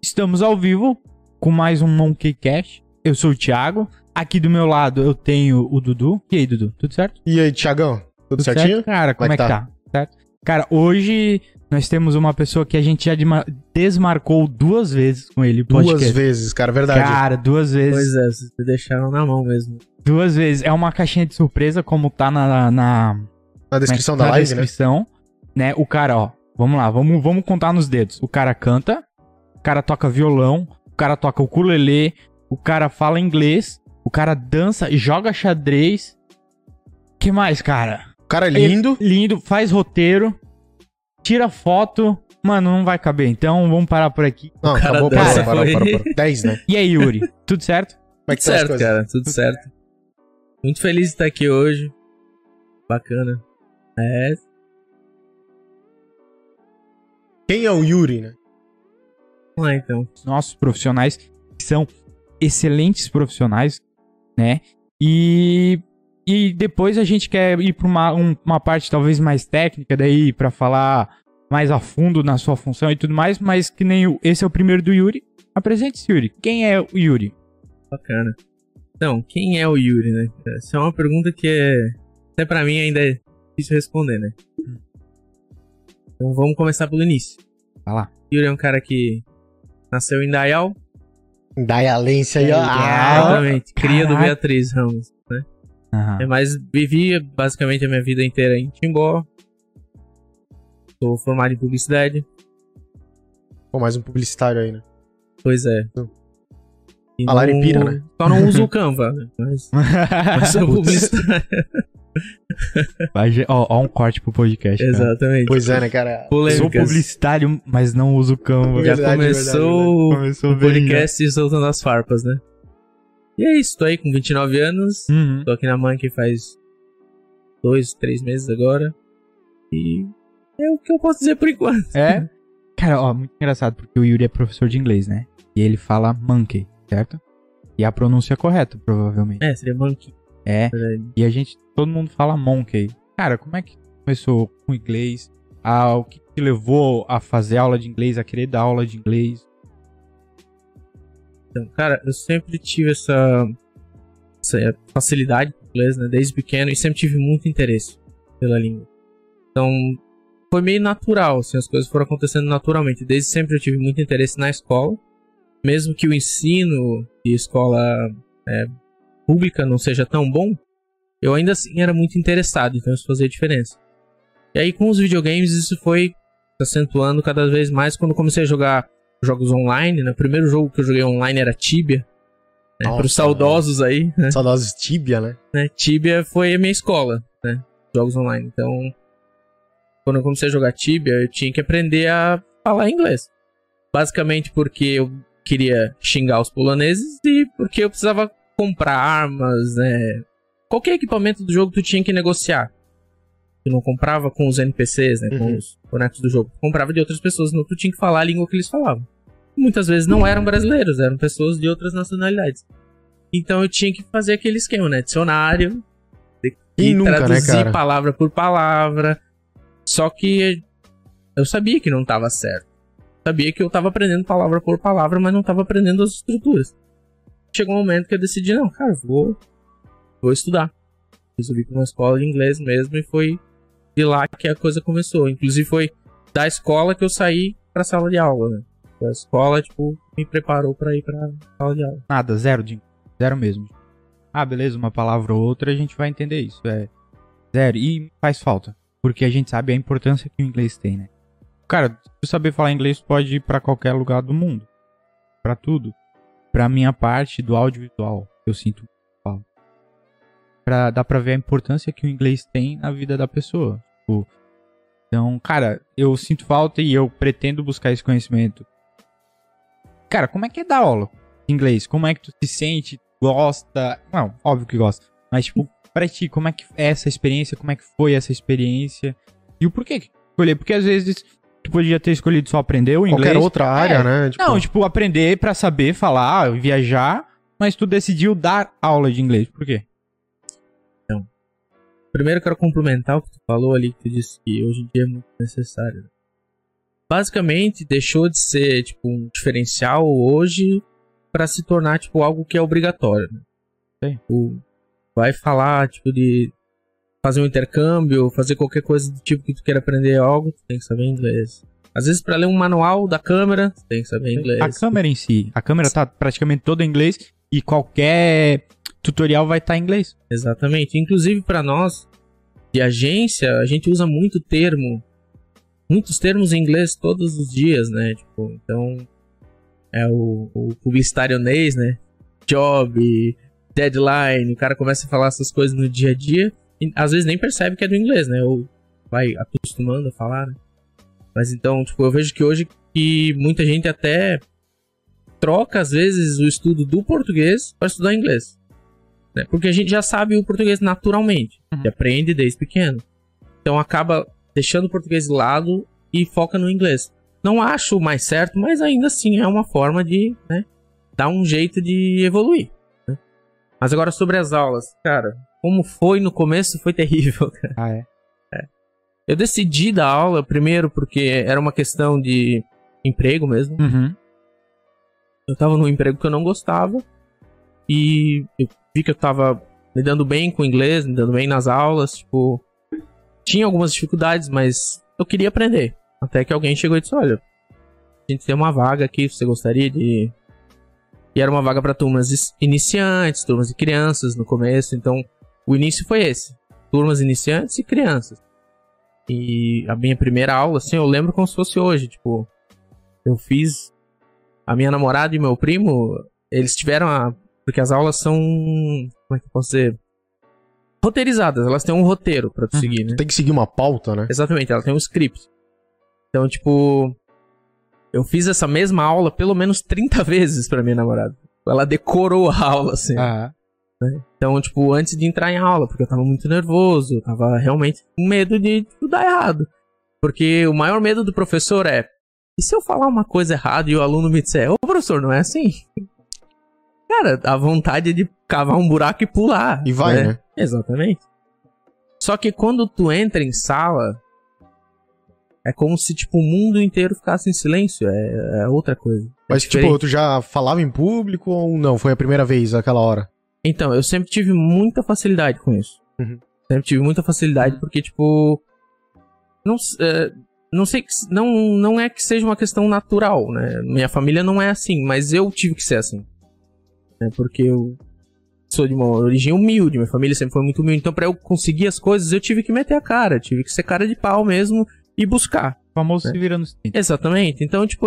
Estamos ao vivo com mais um Monkey Cash. Eu sou o Thiago. Aqui do meu lado eu tenho o Dudu. E aí, Dudu? Tudo certo? E aí, Thiagão? Tudo, Tudo certinho? certo? Cara, como, é que tá? Certo? Cara, hoje nós temos uma pessoa que a gente já desmarcou duas vezes com ele. Duas podcast. vezes, cara, verdade. Cara, duas vezes. Pois é, vocês deixaram na mão mesmo. Duas vezes. É uma caixinha de surpresa, como tá na, na, Na descrição na da live, descrição, né? O cara, ó, vamos lá, vamos, vamos contar nos dedos. O cara canta, o cara toca violão, o cara toca ukulele, o cara fala inglês, o cara dança, joga xadrez. Que mais, cara? O cara é lindo. Lindo, faz roteiro, tira foto. Mano, não vai caber, então vamos parar por aqui. Não, cara acabou, dança, parou, parou, parou, parou. 10, né? E aí, Yuri? Tudo certo? Como é Tudo que as certo, coisas? cara, tudo certo. Muito feliz de estar aqui hoje. Bacana. É, Quem é o Yuri, né? Lá então. nossos profissionais, que são excelentes profissionais, né? E, e depois a gente quer ir para uma, um- uma parte talvez mais técnica, daí para falar mais a fundo na sua função e tudo mais, mas que nem o, esse é o primeiro do Yuri. Apresente-se, Yuri. Quem é o Yuri? Bacana. Então, quem é o Yuri, né? Essa é uma pergunta que é, até pra mim ainda é difícil responder, né? Então vamos começar pelo início. Vai lá. Yuri é um cara que nasceu em Dayal, Daialense aí, ó. Ah, exatamente, cria do. Beatriz Ramos. Aham. É, mas vivi basicamente a minha vida inteira em Timbó. Sou formado em publicidade. Pô, mais um publicitário aí, né? Pois é. Hum. E A Laripira, né? Só não uso o Canva, né? Mas, mas sou publicitário. Vai, ó, ó um corte pro podcast. cara. Exatamente. Pois é, né, cara? Sou Polêmicas. publicitário, mas não uso Canva. Já Verdade, começou Começou o bem, podcast soltando as farpas, né? E é isso, tô aí com 29 anos. né? Uhum. Tô aqui na Monkey faz dois, três meses agora. E é o que eu posso dizer por enquanto. É? Cara, ó, muito engraçado, porque o Yuri é professor de inglês, né? E ele fala monkey, certo? E a pronúncia é correta, provavelmente. É, seria Monkey. É. verdade. E a gente, todo mundo fala monkey. Cara, como é que começou com inglês? Ah, o que te levou a fazer aula de inglês, a querer dar aula de inglês? Então, cara, eu sempre tive essa, essa facilidade com inglês, né? Desde pequeno e sempre tive muito interesse pela língua. Então, foi meio natural, assim, as coisas foram acontecendo naturalmente. Desde sempre eu tive muito interesse na escola. Mesmo que o ensino de escola é, pública não seja tão bom, eu ainda assim era muito interessado, então isso fazia diferença. E aí com os videogames isso foi se acentuando cada vez mais quando comecei a jogar jogos online, né? O primeiro jogo que eu joguei online era Tibia. Né? Para os saudosos aí, né? Saudosos Tibia, né? né? Tibia foi a minha escola, né? Jogos online. Então, quando eu comecei a jogar Tibia, eu tinha que aprender a falar inglês. Basicamente porque eu queria xingar os poloneses e porque eu precisava comprar armas, né? Qualquer equipamento do jogo tu tinha que negociar. Tu não comprava com os NPCs, né? Com Uhum. os bonecos do jogo. Tu comprava de outras pessoas, não tu tinha que falar a língua que eles falavam. Muitas vezes não eram brasileiros, eram pessoas de outras nacionalidades. Então eu tinha que fazer aquele esquema, né? Dicionário, e nunca, né, traduzir cara? palavra por palavra. Só que eu sabia que não tava certo. Sabia que eu tava aprendendo palavra por palavra, mas não tava aprendendo as estruturas. Chegou um momento que eu decidi, não, cara, vou, vou estudar. Resolvi pra uma escola de inglês mesmo e foi de lá que a coisa começou. Inclusive foi da escola que eu saí pra sala de aula, né? A escola, tipo, me preparou pra ir pra sala de aula. Nada, zero de zero mesmo. Ah, beleza, uma palavra ou outra a gente vai entender isso. É zero. E faz falta. Porque a gente sabe a importância que o inglês tem, né? Cara, se saber falar inglês, pode ir pra qualquer lugar do mundo. Pra tudo. Pra minha parte do audiovisual, eu sinto. Pra, dá pra ver a importância que o inglês tem na vida da pessoa. Tipo, então, cara, eu sinto falta e eu pretendo buscar esse conhecimento. Cara, como é que é dar aula de inglês? Como é que tu se sente? Gosta? Não, óbvio que gosta. Mas, tipo, pra ti, como é que é essa experiência? Como é que foi essa experiência? E o porquê que escolher? Porque às vezes tu podia ter escolhido só aprender o inglês. Qualquer outra área, É. né? Tipo, Não, tipo, aprender pra saber falar, viajar, mas tu decidiu dar aula de inglês. Por quê? Primeiro eu quero complementar o que tu falou ali, que tu disse que hoje em dia é muito necessário. né? basicamente deixou de ser tipo um diferencial hoje para se tornar tipo algo que é obrigatório. Né? Sim. Tipo, vai falar tipo de fazer um intercâmbio, fazer qualquer coisa do tipo que tu queira aprender algo, tu tem que saber inglês. Às vezes para ler um manual da câmera, tu tem que saber inglês. A câmera em si. A câmera tá praticamente toda em inglês e qualquer tutorial vai estar em inglês. Exatamente. Inclusive para nós de agência, a gente usa muito termo, muitos termos em inglês todos os dias, né? Tipo, então é o, o né? Job, deadline, o cara começa a falar essas coisas no dia a dia às vezes nem percebe que é do inglês, né? Ou vai acostumando a falar, né? Mas então, tipo, eu vejo que hoje que muita gente até troca às vezes o estudo do português para estudar inglês. Né? Porque a gente já sabe o português naturalmente, Uhum. aprende desde pequeno. Então acaba deixando o português de lado e foca no inglês. Não acho mais certo, mas ainda assim é uma forma de, né, dar um jeito de evoluir. né? Mas agora sobre as aulas, cara, como foi no começo foi terrível, cara. Ah, é. Eu decidi dar aula primeiro porque era uma questão de emprego mesmo. Uhum. Eu tava num emprego que eu não gostava e eu vi que eu tava me dando bem com o inglês, me dando bem nas aulas, tipo, tinha algumas dificuldades, mas eu queria aprender. Até que alguém chegou e disse: "Olha, a gente tem uma vaga aqui, você gostaria de E era uma vaga para turmas iniciantes, turmas de crianças no começo, então o início foi esse: turmas iniciantes e crianças. E a minha primeira aula, assim, eu lembro como se fosse hoje, tipo, eu fiz a minha namorada e meu primo, eles tiveram a. Porque as aulas são. Como é que eu posso dizer? Roteirizadas, elas têm um roteiro pra tu Uhum. seguir, né? Tem que seguir uma pauta, né? Exatamente, ela tem um script. Então, tipo. Eu fiz essa mesma aula pelo menos 30 vezes pra minha namorada. Ela decorou a aula, assim. Ah, Então, tipo, antes de entrar em aula, porque eu tava muito nervoso, eu tava realmente com medo de tipo, dar errado. Porque o maior medo do professor é: e se eu falar uma coisa errada e o aluno me disser, ô professor, não é assim? Cara, a vontade de cavar um buraco e pular. E vai, né? Exatamente. Só que quando tu entra em sala, é como se, tipo, o mundo inteiro ficasse em silêncio. É, é outra coisa. É Mas, diferente. tipo, tu já falava em público ou não? Foi a primeira vez aquela hora? Então, eu sempre tive muita facilidade com isso. Uhum. Sempre tive muita facilidade porque, tipo. Não, é, não sei que. Não, não é que seja uma questão natural, né? Minha família não é assim, mas eu tive que ser assim. Né? Porque eu sou de uma origem humilde, minha família sempre foi muito humilde. Então, pra eu conseguir as coisas, eu tive que meter a cara. Tive que ser cara de pau mesmo e buscar. o famoso É. se virando os 30. Exatamente. Então, tipo,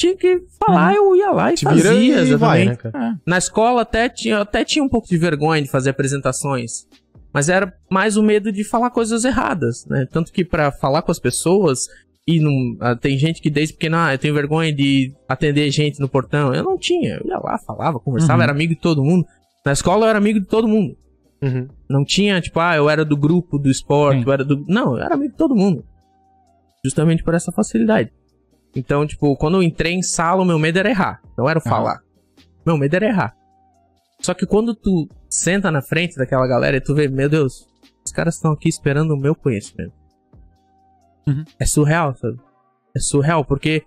tinha que falar, eu ia lá e Te vira fazia. e exatamente. vai, né? Ah, Na escola até tinha, até tinha um pouco de vergonha de fazer apresentações. Mas era mais o medo de falar coisas erradas, né? Tanto que pra falar com as pessoas, e não, ah, tem gente que desde pequena, ah, eu tenho vergonha de atender gente no portão. Eu não tinha. Eu ia lá, falava, conversava, Uhum. era amigo de todo mundo. Na escola eu era amigo de todo mundo. Uhum. Não tinha, tipo, ah, eu era do grupo do esporte, Sim. eu era do. Não, eu era amigo de todo mundo. Justamente por essa facilidade. Então, tipo, quando eu entrei em sala, o meu medo era errar. Não era o falar. Meu medo era errar. Só que quando tu senta na frente daquela galera e tu vê, meu Deus, os caras estão aqui esperando o meu conhecimento. Uhum. É surreal, sabe? É surreal, porque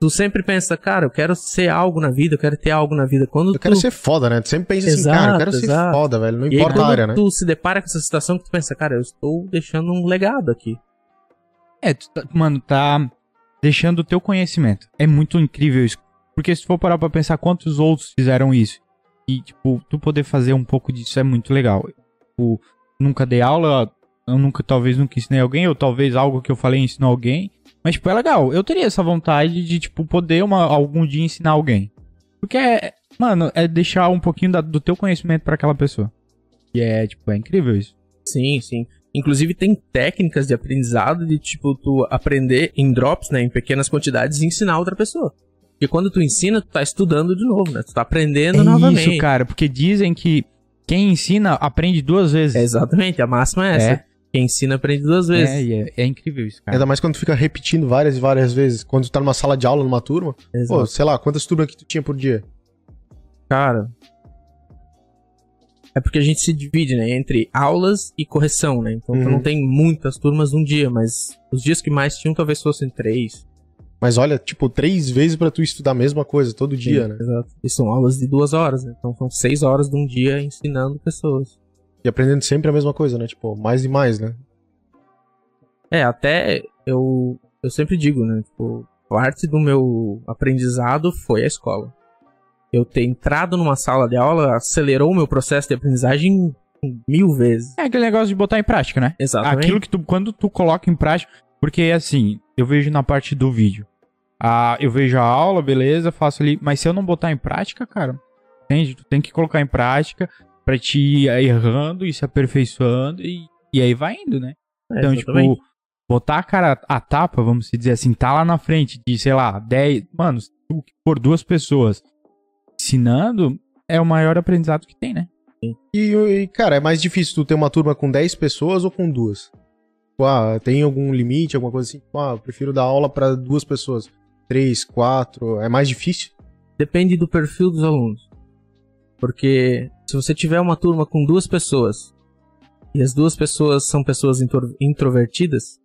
tu sempre pensa, cara, eu quero ser algo na vida, eu quero ter algo na vida. Quando Eu quero tu... ser foda, né? Tu sempre pensa assim, Exato, cara, eu quero ser exato. foda, velho. Não E aí, importa a quando área, né? tu se depara com essa situação que tu pensa, cara, eu estou deixando um legado aqui. É, tu tá- mano, tá deixando o teu conhecimento. É muito incrível isso. Porque se for parar pra pensar quantos outros fizeram isso. E, tipo, tu poder fazer um pouco disso é muito legal. Tipo, nunca dei aula, eu nunca, talvez nunca ensinei alguém, ou talvez algo que eu falei ensinou alguém. Mas, tipo, é legal. Eu teria essa vontade de, tipo, poder uma, algum dia ensinar alguém. Porque, é, mano, é deixar um pouquinho da- do teu conhecimento pra aquela pessoa. E é, tipo, é incrível isso. Sim, sim. Inclusive tem técnicas de aprendizado de tipo tu aprender em drops, né, em pequenas quantidades e ensinar outra pessoa. Porque quando tu ensina, tu tá estudando de novo, né? Tu tá aprendendo é novamente. isso, cara. Porque dizem que quem ensina aprende duas vezes. É exatamente, a máxima é essa. É. Quem ensina aprende duas vezes. É, e é, é incrível isso, cara. Ainda mais quando tu fica repetindo várias e várias vezes. Quando tu tá numa sala de aula, numa turma. Exato. Pô, sei lá, quantas turmas que tu tinha por dia? Cara. É porque a gente se divide, né? Entre aulas e correção, né? Então tu Uhum. não tem muitas turmas num dia, mas os dias que mais tinham talvez fossem três. Mas olha, tipo, três vezes pra tu estudar a mesma coisa todo dia, Sim, né? Exato. E são aulas de duas horas, né? Então são seis horas de um dia ensinando pessoas. E aprendendo sempre a mesma coisa, né? Tipo, mais e mais, né? É, até eu, eu sempre digo, né? Tipo, parte do meu aprendizado foi a escola. Eu ter entrado numa sala de aula acelerou o meu processo de aprendizagem mil vezes. É aquele negócio de botar em prática, né? Exatamente. Aquilo que tu, quando tu coloca em prática, porque assim, eu vejo na parte do vídeo. Ah, eu vejo a aula, beleza, faço ali, mas se eu não botar em prática, cara, entende? Tu tem que colocar em prática pra te ir errando e se aperfeiçoando e, e aí vai indo, né? É, Então, exatamente. tipo, botar a cara a tapa, vamos dizer assim, tá lá na frente de, sei lá, 10. Mano, se for duas pessoas ensinando, é o maior aprendizado que tem, né? E, e, cara, é mais difícil tu ter uma turma com 10 pessoas ou com duas? Tipo, ah, tem algum limite, alguma coisa assim? Tipo, ah, eu prefiro dar aula pra duas pessoas. Três, quatro, é mais difícil? Depende do perfil dos alunos. Porque se você tiver uma turma com duas pessoas e as duas pessoas são pessoas intro- introvertidas,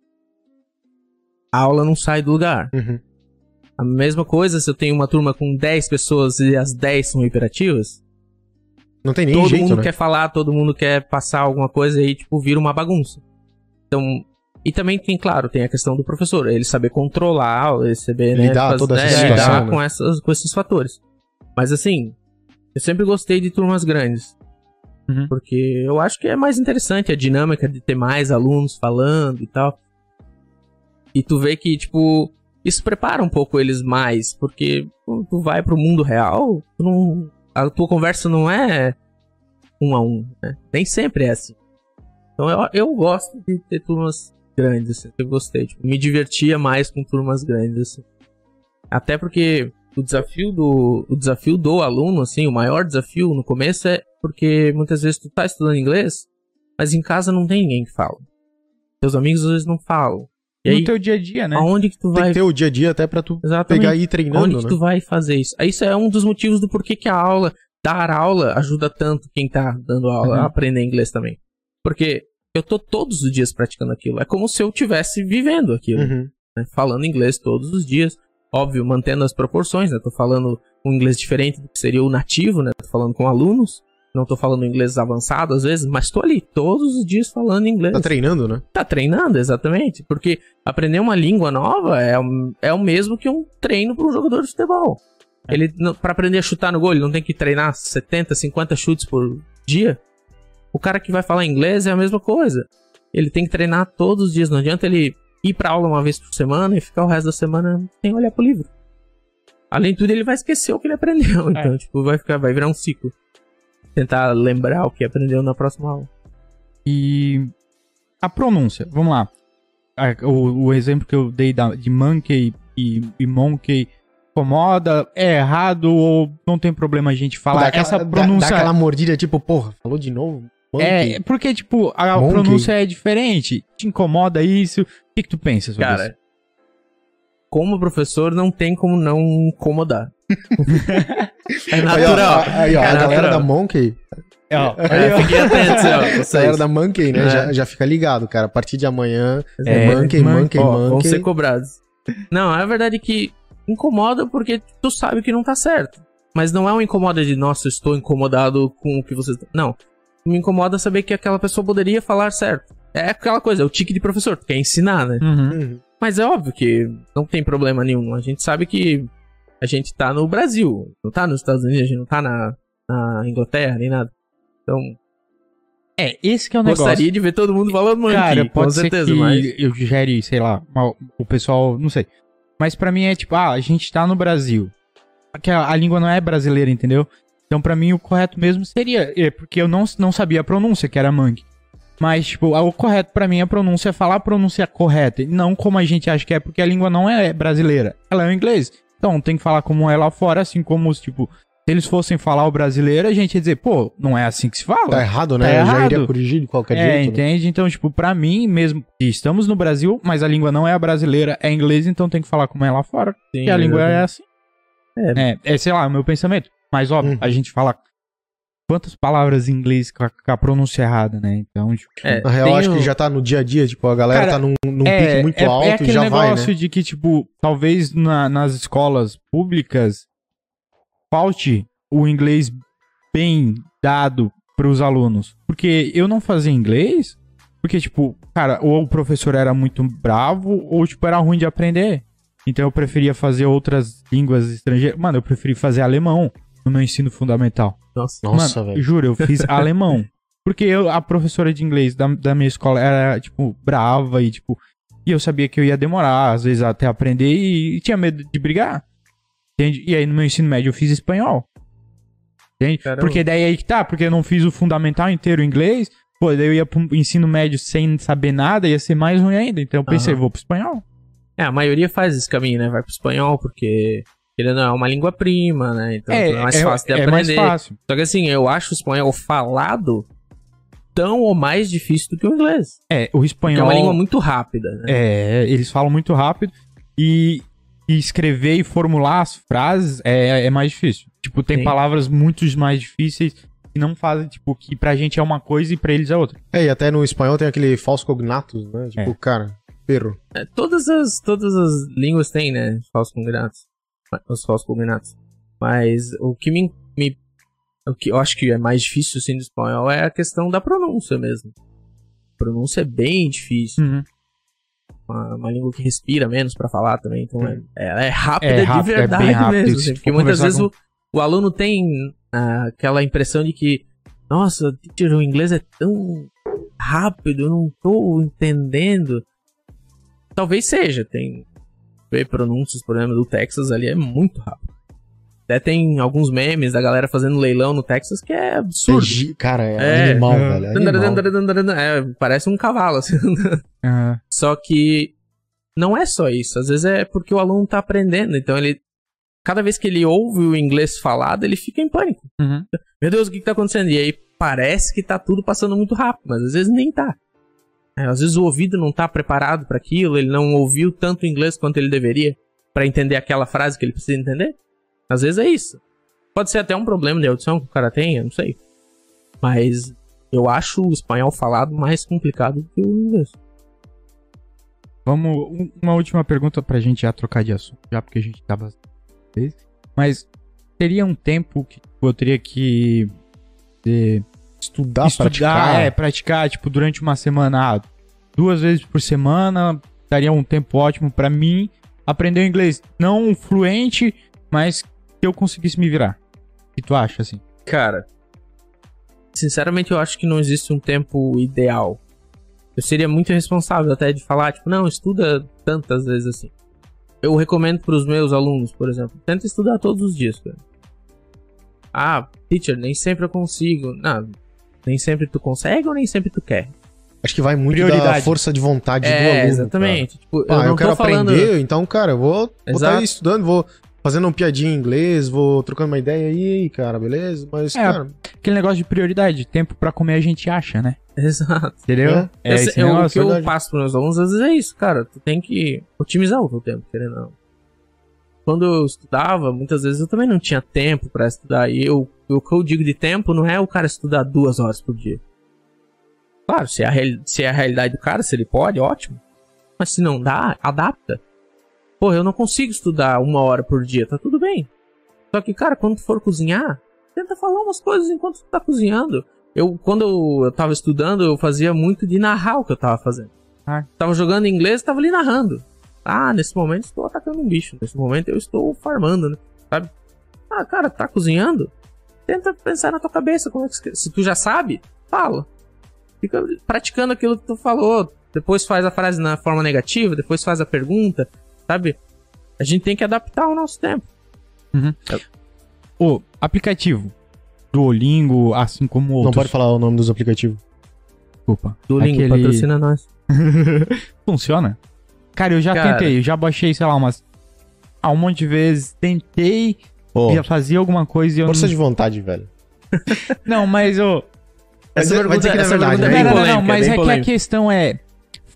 a aula não sai do lugar. Uhum. A mesma coisa se eu tenho uma turma com 10 pessoas e as 10 são hiperativas, Não tem nem todo jeito, mundo né? quer falar, todo mundo quer passar alguma coisa e, tipo, vira uma bagunça. Então, e também tem, claro, tem a questão do professor, ele saber controlar, ele saber, né, Lidar faz- toda essa é, situação, lidar né? com, essas, com esses fatores. Mas assim, eu sempre gostei de turmas grandes. Uhum. Porque eu acho que é mais interessante a dinâmica de ter mais alunos falando e tal. E tu vê que, tipo, isso prepara um pouco eles mais, porque quando tu vai pro mundo real, tu não, a tua conversa não é um a um, né? Nem sempre é assim. Então eu, eu gosto de ter turmas grandes, assim, eu gostei, tipo, me divertia mais com turmas grandes, assim. Até porque o desafio do o desafio do aluno, assim, o maior desafio no começo é porque muitas vezes tu tá estudando inglês, mas em casa não tem ninguém que fala. Teus amigos às vezes não falam. E no aí, teu dia a dia, né? aonde que tu Tem vai que ter o dia a dia até pra tu Exatamente. pegar e ir treinando, Onde né? que tu vai fazer isso? Isso é um dos motivos do porquê que a aula, dar aula, ajuda tanto quem tá dando aula Uhum. a aprender inglês também. Porque eu tô todos os dias praticando aquilo. É como se eu tivesse vivendo aquilo, Uhum. né? Falando inglês todos os dias. Óbvio, mantendo as proporções, né? Tô falando um inglês diferente do que seria o nativo, né? Tô falando com alunos. Não tô falando inglês avançado às vezes, mas tô ali todos os dias falando inglês. Tá treinando, né? Tá treinando, exatamente. Porque aprender uma língua nova é, o- é o mesmo que um treino para um jogador de futebol. Ele, não- pra aprender a chutar no gol, ele não tem que treinar 70, 50 chutes por dia. O cara que vai falar inglês é a mesma coisa. Ele tem que treinar todos os dias. Não adianta ele ir pra aula uma vez por semana e ficar o resto da semana sem olhar pro livro. Além de tudo, ele vai esquecer o que ele aprendeu. Então, tipo, vai ficar, vai virar um ciclo. Tentar lembrar o que aprendeu na próxima aula. E a pronúncia, vamos lá. O, o exemplo que eu dei da- de monkey e, e monkey incomoda, é errado ou não tem problema a gente falar Dá aquela- essa dá- pronúncia. Dá, aquela mordida, tipo, porra, falou de novo? É, Monkey. porque, tipo, a Monkey. pronúncia é diferente. Te incomoda isso? O que, que tu pensa sobre isso? Cara, como professor, não tem como não incomodar. é Aí, ó, natural. aí, ó, a É galera natural. da Monkey, É, ó, É, fiquem atentos, ó, a galera vocês. da Monkey, né, É. já, já fica ligado, cara. A partir de amanhã É, é, Monkey, Monkey, Monkey, Ó, vão Monkey. ser cobrados. Não, a verdade é que incomoda porque tu sabe que não tá certo. Mas não é um incomoda de, nossa, eu estou incomodado com o que vocês. Não. Me incomoda saber que aquela pessoa poderia falar certo. É aquela coisa, é o tique de professor, tu quer ensinar, né? Uhum. Uhum. Mas é óbvio que não tem problema nenhum. A gente sabe que a gente tá no Brasil, não tá nos Estados Unidos, a gente não tá na, na Inglaterra nem nada. Então, É, esse que é o negócio. gostaria de ver todo mundo falando monkey, Cara, com pode certeza, ser que mas. eu gere, sei lá, o pessoal, não sei. Mas pra mim é tipo, ah, a gente tá no Brasil. Que a, a língua não é brasileira, entendeu? Então pra mim o correto mesmo seria, é, porque eu não, não sabia a pronúncia, que era monkey. Mas, tipo, o correto pra mim a pronúncia é falar a pronúncia correta, não como a gente acha que é, porque a língua não é brasileira, ela é o inglês. Então tem que falar como é lá fora, assim como os, tipo, se eles fossem falar o brasileiro, a gente ia dizer, pô, não é assim que se fala. Tá errado, né? Tá Eu já errado. iria corrigir de qualquer É, jeito. né? entende? Então, tipo, pra mim mesmo, que estamos no Brasil, mas a língua não é a brasileira, é inglês, então tem que falar como é lá fora. Sim, e a língua é assim. É. é, sei lá, o meu pensamento. Mas, óbvio, Uhum. a gente fala quantas palavras em inglês com a, com a pronúncia errada, né? Então, tipo, É, Na real, acho o- que já tá no dia a dia, tipo, a galera Cara, tá num, num é, pique muito é, alto é e já vai, negócio né? de que, tipo, talvez na- nas escolas públicas falte o inglês bem dado pros alunos. Porque eu não fazia inglês, porque, tipo, cara, ou o professor era muito bravo, ou, tipo, era ruim de aprender. Então eu preferia fazer outras línguas estrangeiras. Mano, eu preferi fazer alemão no meu ensino fundamental. Nossa. Nossa, velho. Juro, eu fiz alemão. Porque eu, a professora de inglês da, da minha escola era, tipo, brava e, tipo, e eu sabia que eu ia demorar, às vezes, até aprender e, e tinha medo de brigar. Entende? E aí no meu ensino médio eu fiz espanhol. Entende? Caramba. Porque daí aí que tá, porque eu não fiz o fundamental inteiro em inglês, pô, daí eu ia pro ensino médio sem saber nada, ia ser mais ruim ainda. Então eu pensei, Aham. vou pro espanhol. É, a maioria faz esse caminho, né? Vai pro espanhol, porque ele não é uma língua prima, né? Então é, mais fácil de é aprender. mais fácil. Só que assim, eu acho o espanhol falado tão ou mais difícil do que o inglês. É, o Porque espanhol. é uma língua muito rápida, né? É, eles falam muito rápido e, e escrever e formular as frases é, é mais difícil. Tipo, tem Sim. palavras muito mais difíceis que não fazem, tipo, que pra gente é uma coisa e pra eles é outra. É, e até no espanhol tem aquele falso cognatus, né? Tipo, É. cara, perro. É, todas, as, todas as línguas têm, né? Falsos combinados. Os falsos combinados. Mas o que me, me- O que eu acho que é mais difícil, assim, do espanhol é a questão da pronúncia mesmo. A pronúncia é bem difícil. Uhum. Uma, uma língua que respira menos pra falar também. Então é, ela é rápida É rápido, de é verdade rápido. mesmo. Assim, porque for muitas vezes o, o aluno tem ah, aquela impressão de que, nossa, teacher, o inglês é tão rápido, eu não tô entendendo. Talvez seja, tem ver pronúncias, por exemplo, do Texas ali é muito rápido. Até tem alguns memes da galera fazendo leilão no Texas que é absurdo. Gi- Cara, é, É. animal, É. velho. é animal. É, parece um cavalo, assim. Ah, Só que não é só isso. Às vezes é porque o aluno tá aprendendo. Então ele. Cada vez que ele ouve o inglês falado, ele fica em pânico. uhum. Meu Deus, o que, que tá acontecendo? E aí parece que tá tudo passando muito rápido, mas às vezes nem tá. É, às vezes o ouvido não tá preparado para aquilo, ele não ouviu tanto inglês quanto ele deveria para entender aquela frase que ele precisa entender. Às vezes é isso. Pode ser até um problema de audição que o cara tem, eu não sei. Mas eu acho o espanhol falado mais complicado do que o inglês. Vamos. um- Uma última pergunta pra gente já trocar de assunto, já porque a gente tá bastante. Mas teria um tempo que eu teria que. eh, Estudar, estudar, praticar. é, praticar, tipo, durante uma semana, ah, duas vezes por semana, daria um tempo ótimo pra mim aprender inglês. Não fluente, mas que eu conseguisse me virar. O que tu acha, assim? Cara, sinceramente eu acho que não existe um tempo ideal. Eu seria muito irresponsável até de falar, tipo, não, estuda tantas vezes assim. Eu recomendo pros meus alunos, por exemplo, tenta estudar todos os dias, cara. Ah, teacher, nem sempre eu consigo. Não, nem sempre tu consegue ou nem sempre tu quer? Acho que vai muito da Prioridade. força de vontade do é, aluno. exatamente. Tipo, Cara. Ah, eu eu, não quero tô falando... aprender, então, cara, eu vou estar estudando, vou fazendo um piadinha em inglês, vou trocando uma ideia aí, cara, beleza? Mas, É, cara, Aquele negócio de prioridade, tempo pra comer a gente acha, né? Exato. Entendeu? É. É, Esse- esse eu- o que eu passo para meus alunos às vezes é isso, cara. Tu tem que otimizar o teu tempo, querendo ou não. Quando eu estudava, muitas vezes eu também não tinha tempo pra estudar. E eu, o que eu digo de tempo não é o cara estudar duas horas por dia. Claro, se é, a, se é a realidade do cara, se ele pode, ótimo. Mas se não dá, adapta. Pô, eu não consigo estudar uma hora por dia, tá tudo bem. Só que, cara, quando tu for cozinhar, tenta falar umas coisas enquanto tu tá cozinhando. Eu, quando eu, eu tava estudando, eu fazia muito de narrar o que eu tava fazendo. Ah. Tava jogando em inglês, tava ali narrando. Ah, nesse momento estou atacando um bicho. Nesse momento eu estou farmando, né? Sabe? Ah, cara, tá cozinhando? Tenta pensar na tua cabeça. Como é que, se tu já sabe, fala. Fica praticando aquilo que tu falou. Depois faz a frase na forma negativa, depois faz a pergunta, sabe? A gente tem que adaptar o nosso tempo. O aplicativo Duolingo, assim como não outros. pode falar o nome dos aplicativos. Desculpa. Duolingo, Aquele- patrocina nós. Funciona? Cara, eu já Cara. tentei, eu já baixei, sei lá, umas. Ah, um monte de vezes. Tentei, Pô, já fazia alguma coisa e eu força não. de vontade, velho. Não, mas eu. Essa Vai dizer- vai dizer pergunta- que não é essa verdade, pergunta né? é não, bem não, mas bem é que a questão é.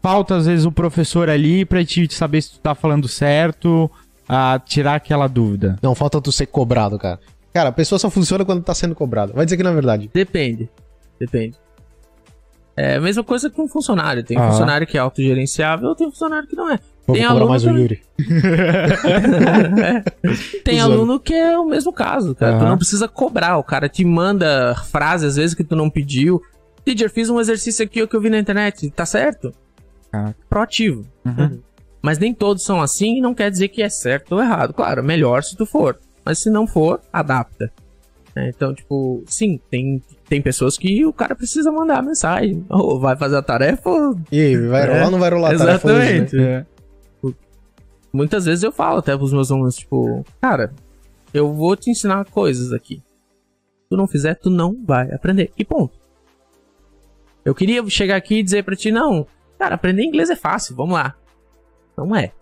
Falta, às vezes, o professor ali pra te saber se tu tá falando certo, a tirar aquela dúvida. Não, falta tu ser cobrado, cara. Cara, a pessoa só funciona quando tá sendo cobrada. Vai dizer que não é verdade. Depende. Depende. É a mesma coisa que um funcionário. Tem Ah. funcionário que é autogerenciável, tem funcionário que não é. Vou Tem aluno mais o. Yuri. Tem Usando. aluno que é o mesmo caso, cara. Tu não precisa cobrar. O cara te manda frase, às vezes, que tu não pediu. Teacher, fiz um exercício aqui ó, que eu vi na internet. Tá certo? Caraca. Proativo. Uhum. Mas nem todos são assim e não quer dizer que é certo ou errado. Claro, melhor se tu for. Mas se não for, adapta. É, então, tipo, sim, tem, tem pessoas que o cara precisa mandar a mensagem. Ou vai fazer a tarefa ou E vai rolar É, ou não vai rolar a tarefa hoje, né? Exatamente. É. Muitas vezes eu falo até pros meus alunos, tipo, cara, eu vou te ensinar coisas aqui. Se tu não fizer, tu não vai aprender. E ponto. Eu queria chegar aqui e dizer pra ti, não, cara, aprender inglês é fácil, vamos lá. Não é.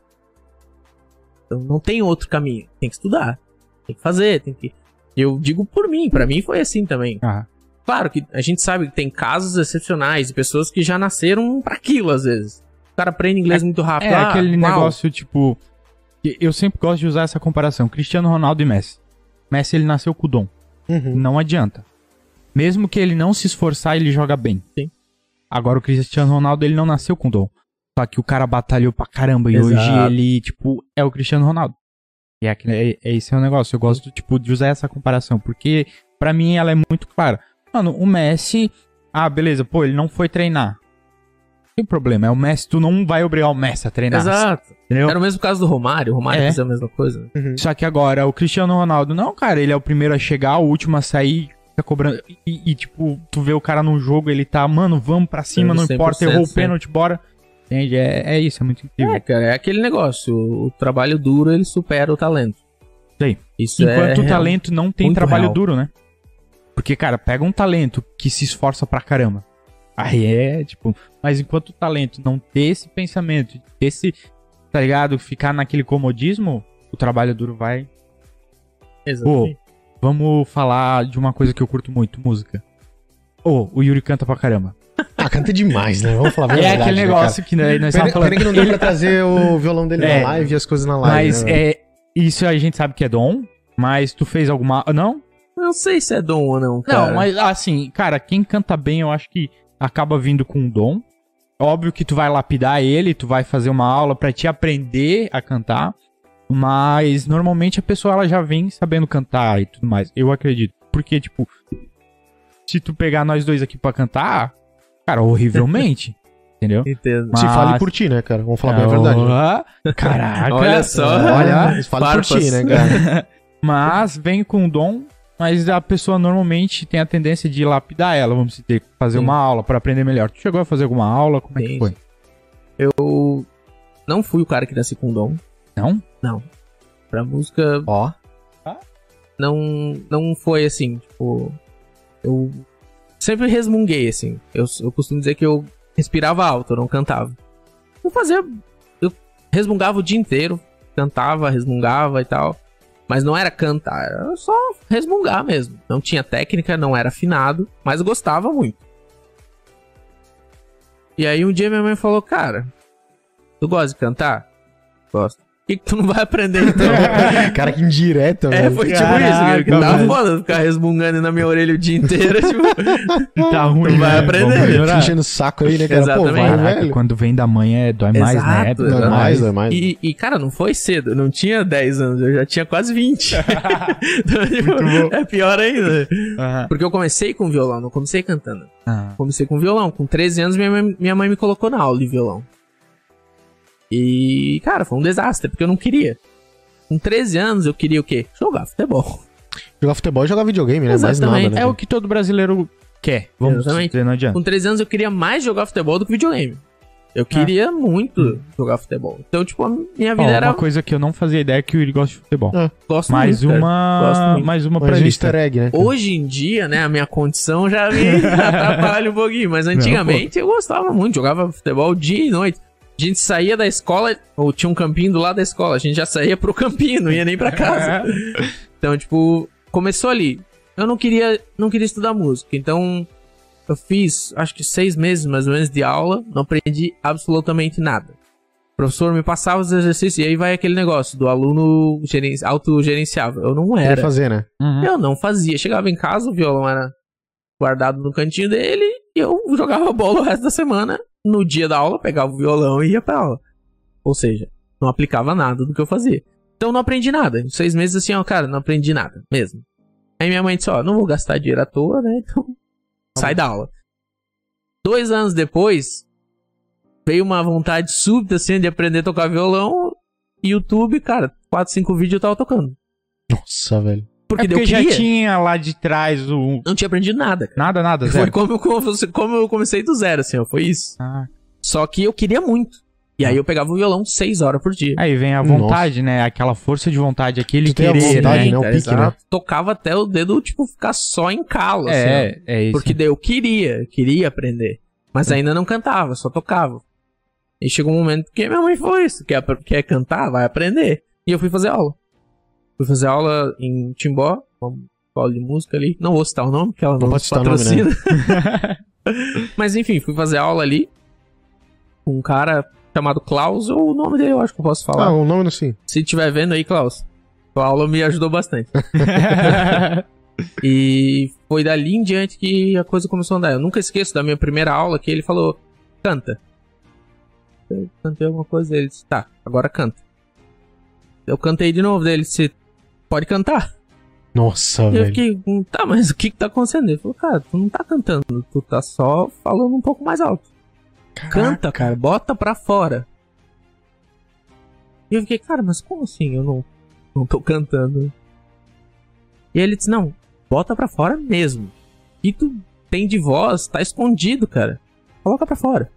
Então não tem outro caminho. Tem que estudar. Tem que fazer, tem que. Eu digo por mim, pra mim foi assim também. Ah, Claro que a gente sabe que tem casos excepcionais de pessoas que já nasceram pra aquilo, às vezes. O cara aprende inglês muito rápido. É ah, aquele uau. negócio, tipo. Eu sempre gosto de usar essa comparação. Cristiano Ronaldo e Messi. Messi, ele nasceu com o dom. Uhum. Não adianta. Mesmo que ele não se esforçar, ele joga bem. Sim. Agora, o Cristiano Ronaldo, ele não nasceu com dom. Só que o cara batalhou pra caramba. E Exato. hoje ele, tipo, é o Cristiano Ronaldo. E é, é, é esse é o negócio. Eu gosto, tipo, de usar essa comparação. Porque, pra mim, ela é muito clara. Mano, o Messi... Ah, beleza. Pô, ele não foi treinar. Não tem problema. É o Messi. Tu não vai obrigar o Messi a treinar. Exato. Entendeu? Era o mesmo caso do Romário. O Romário É. fez a mesma coisa. Uhum. Só que agora, o Cristiano Ronaldo, não, cara, ele é o primeiro a chegar, o último a sair, fica cobrando. E, e, tipo, tu vê o cara no jogo, ele tá, mano, vamos pra cima, não importa, 100%, errou o pênalti, bora. Entende? É, é isso, é muito incrível. É, cara, é aquele negócio. O, trabalho duro, ele supera o talento. Sei. Isso Enquanto é o talento não tem muito trabalho real. duro, né? Porque, cara, pega um talento que se esforça pra caramba. Aí é, tipo, mas enquanto o talento não ter esse pensamento, ter esse, tá ligado? Ficar naquele comodismo, o trabalho duro vai Exatamente. Vamos falar de uma coisa que eu curto muito, música. Ô, o Yuri canta pra caramba. Ah, canta demais, né? Vamos falar a É verdade, aquele né, negócio que né, nós estávamos Pena, falando. pena que não deu pra trazer o violão dele É. na live e as coisas na live. Mas né, é, isso a gente sabe que é dom, mas tu fez alguma... Não? Não sei se é dom ou não, cara. Não, mas assim, cara, quem canta bem eu acho que acaba vindo com um dom. Óbvio que tu vai lapidar ele, tu vai fazer uma aula pra te aprender a cantar, mas normalmente a pessoa ela já vem sabendo cantar e tudo mais. Eu acredito. Porque, tipo, se tu pegar nós dois aqui pra cantar, cara, horrivelmente, entendeu? Entendo. Se mas- fale por ti, né, cara? Vamos falar bem a verdade. né? Ah, Caraca. Olha só. Olha, fale por ti, né, cara? Mas vem com dom, mas a pessoa normalmente tem a tendência de lapidar ela, vamos dizer, fazer Sim. uma aula pra aprender melhor. Tu chegou a fazer alguma aula? Como é que foi? Eu não fui o cara que nasci com dom. Não? Pra música, Ó. não, não foi assim, tipo. Eu sempre resmunguei, assim. Eu, eu costumo dizer que eu respirava alto, eu não cantava. Eu fazia. Eu resmungava o dia inteiro, cantava, resmungava e tal. Mas não era cantar, era só resmungar mesmo. Não tinha técnica, não era afinado, mas gostava muito. E aí um dia minha mãe falou, cara, tu gosta de cantar? Gosto. Que, que tu não vai aprender então? cara, que indireta, É, velho. foi tipo Caraca, isso, cara, que velho. foda ficar resmungando na minha orelha o dia inteiro, tipo, Tá ruim, vai né? aprender. Vamos melhorar. Enchendo o saco aí, né, cara? Pô, Exatamente. vai, Caraca, velho. quando vem da mãe é dói mais, né? Exato, Dói Dói mais, dói mais. E, e, cara, não foi cedo, eu não tinha 10 anos, eu já tinha quase 20. então, tipo, é pior ainda. Porque eu comecei com violão, não comecei cantando. Ah, Comecei com violão. Com 13 anos, minha mãe, minha mãe me colocou na aula de violão. E, cara, foi um desastre, porque eu não queria. Com 13 anos, eu queria o quê? Jogar futebol. Jogar futebol e jogar videogame, né? Mais nada, né? É o que todo brasileiro quer. Vamos dizer, não adianta. Com 13 anos, eu queria mais jogar futebol do que videogame. Eu queria muito jogar futebol. Então, tipo, a minha Ó, vida era. uma coisa que eu não fazia ideia é que o Yuri gosta de futebol. É. Gosto Mais muito, cara. Gosto uma, muito. mais uma Mais pra um easter egg, né? cara? Hoje em dia, né, a minha condição já me atrapalha um pouquinho, mas antigamente eu gostava muito, jogava futebol dia e noite. A gente saía da escola, ou tinha um campinho do lado da escola, a gente já saía pro campinho, não ia nem pra casa. Então, tipo, começou ali. Eu não queria, não queria estudar música, então eu fiz, acho que seis meses mais ou menos de aula, não aprendi absolutamente nada. O professor me passava os exercícios e aí vai aquele negócio do aluno geren... autogerenciável. Eu não Queria era. fazer, né? Uhum. Eu não fazia. Chegava em casa, o violão era guardado no cantinho dele e eu jogava bola o resto da semana. No dia da aula, pegava o violão e ia pra aula. Ou seja, não aplicava nada do que eu fazia. Então não aprendi nada. Em seis meses assim, ó, cara, não aprendi nada mesmo. Aí minha mãe disse, ó, não vou gastar dinheiro à toa, né? Então, sai da aula. Dois anos depois, veio uma vontade súbita, assim, de aprender a tocar violão. YouTube, cara, quatro, cinco vídeos eu tava tocando. Nossa, velho. Porque, é porque eu já tinha lá de trás o. Não tinha aprendido nada, cara. Nada, nada, Foi zero. como eu, como, como eu comecei do zero, assim, ó. Foi isso. Ah. Só que eu queria muito. E aí eu pegava o violão seis horas por dia. Aí vem a Nossa. vontade, né? Aquela força de vontade, aquele Tu tem a querer, vontade, né? né? O pique, né? Tocava até o dedo, tipo, ficar só em calo, assim. É, é isso. Porque daí eu queria, queria aprender. Mas ainda não cantava, só tocava. E chegou um momento que minha mãe falou isso. Quer, quer cantar? Vai aprender. E eu fui fazer aula. Fui fazer aula em Timbó, uma escola de música ali. Não vou citar o nome, porque ela não, Não pode nos citar o nome, né? patrocina. Mas enfim, fui fazer aula ali com um cara chamado Klaus, ou o nome dele eu acho que eu posso falar. Ah, o nome não sim. Se estiver vendo aí, Klaus. A aula me ajudou bastante. E foi dali em diante que a coisa começou a andar. Eu nunca esqueço da minha primeira aula que ele falou: canta. Eu cantei alguma coisa, ele disse: tá, agora canta. Eu cantei de novo, dele disse: pode cantar. Nossa, E eu velho. fiquei: "Hum, tá, mas o que que tá acontecendo? Ele falou: cara, tu não tá cantando, tu tá só falando um pouco mais alto. Canta, cara, bota pra fora. E eu fiquei, cara, mas como assim? Eu não, não tô cantando. E ele disse, não, bota pra fora mesmo. E tu tem de voz, tá escondido, cara. Coloca pra fora.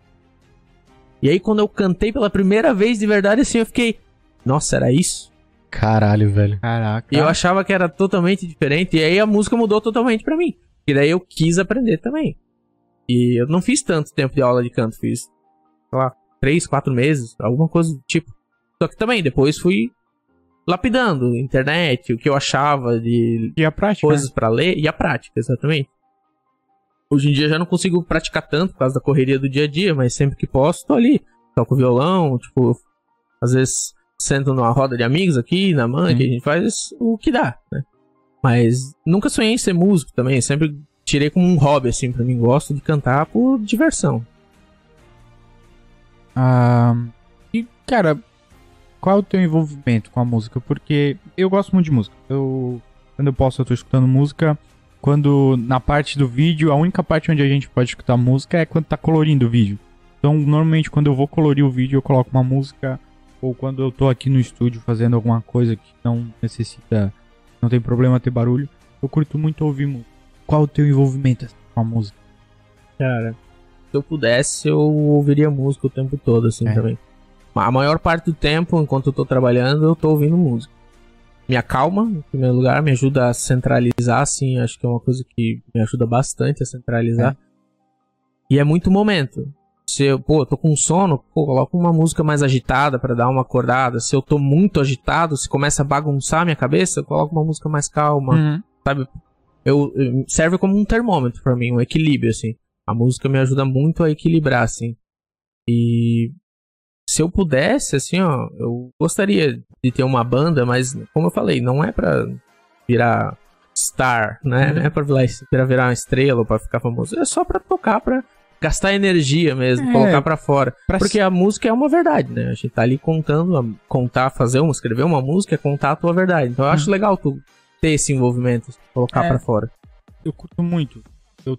E aí quando eu cantei pela primeira vez de verdade, assim, eu fiquei, nossa, era isso? Caralho, velho. Caraca. E eu achava que era totalmente diferente. E aí a música mudou totalmente pra mim. E daí eu quis aprender também. E eu não fiz tanto tempo de aula de canto. Fiz, sei lá, três, quatro meses. Alguma coisa do tipo. Só que também depois fui lapidando internet, o que eu achava de E a prática. né? coisas pra ler e a prática, exatamente. Hoje em dia já não consigo praticar tanto por causa da correria do dia a dia, mas sempre que posso, tô ali. Toco violão, tipo, às vezes sento numa roda de amigos aqui, na mãe, que a gente faz o que dá, né? Mas nunca sonhei em ser músico também, sempre tirei como um hobby, assim, pra mim. Gosto de cantar por diversão. Ah, e, cara, qual é o teu envolvimento com a música? Porque eu gosto muito de música. Eu, quando eu posso, eu tô escutando música. Quando, na parte do vídeo, a única parte onde a gente pode escutar música é quando tá colorindo o vídeo. Então, normalmente, quando eu vou colorir o vídeo, eu coloco uma música. Ou quando eu tô aqui no estúdio fazendo alguma coisa que não necessita, não tem problema ter barulho, eu curto muito ouvir música. Qual é o teu envolvimento assim, com a música? Cara, se eu pudesse, eu ouviria música o tempo todo, assim, É. também. A maior parte do tempo, enquanto eu tô trabalhando, eu tô ouvindo música. Me acalma, em primeiro lugar, me ajuda a centralizar, assim, acho que é uma coisa que me ajuda bastante a centralizar. E é muito momento. Se eu, pô, eu tô com sono, pô, coloco uma música mais agitada pra dar uma acordada. Se eu tô muito agitado, se começa a bagunçar a minha cabeça, eu coloco uma música mais calma Uhum. sabe? Eu, eu- serve como um termômetro pra mim, um equilíbrio, assim. A música me ajuda muito a equilibrar, assim. E se eu pudesse, assim, ó, eu gostaria de ter uma banda, mas como eu falei, não é pra virar star, né? Não é pra virar, pra virar uma estrela ou pra ficar famoso. É só pra tocar, pra gastar energia mesmo, É. colocar pra fora. Pra Porque a música é uma verdade, né? A gente tá ali contando, a- contar, fazer uma, escrever uma música é contar a tua verdade. Então eu acho legal tu ter esse envolvimento, colocar É. pra fora. eu curto muito. Eu,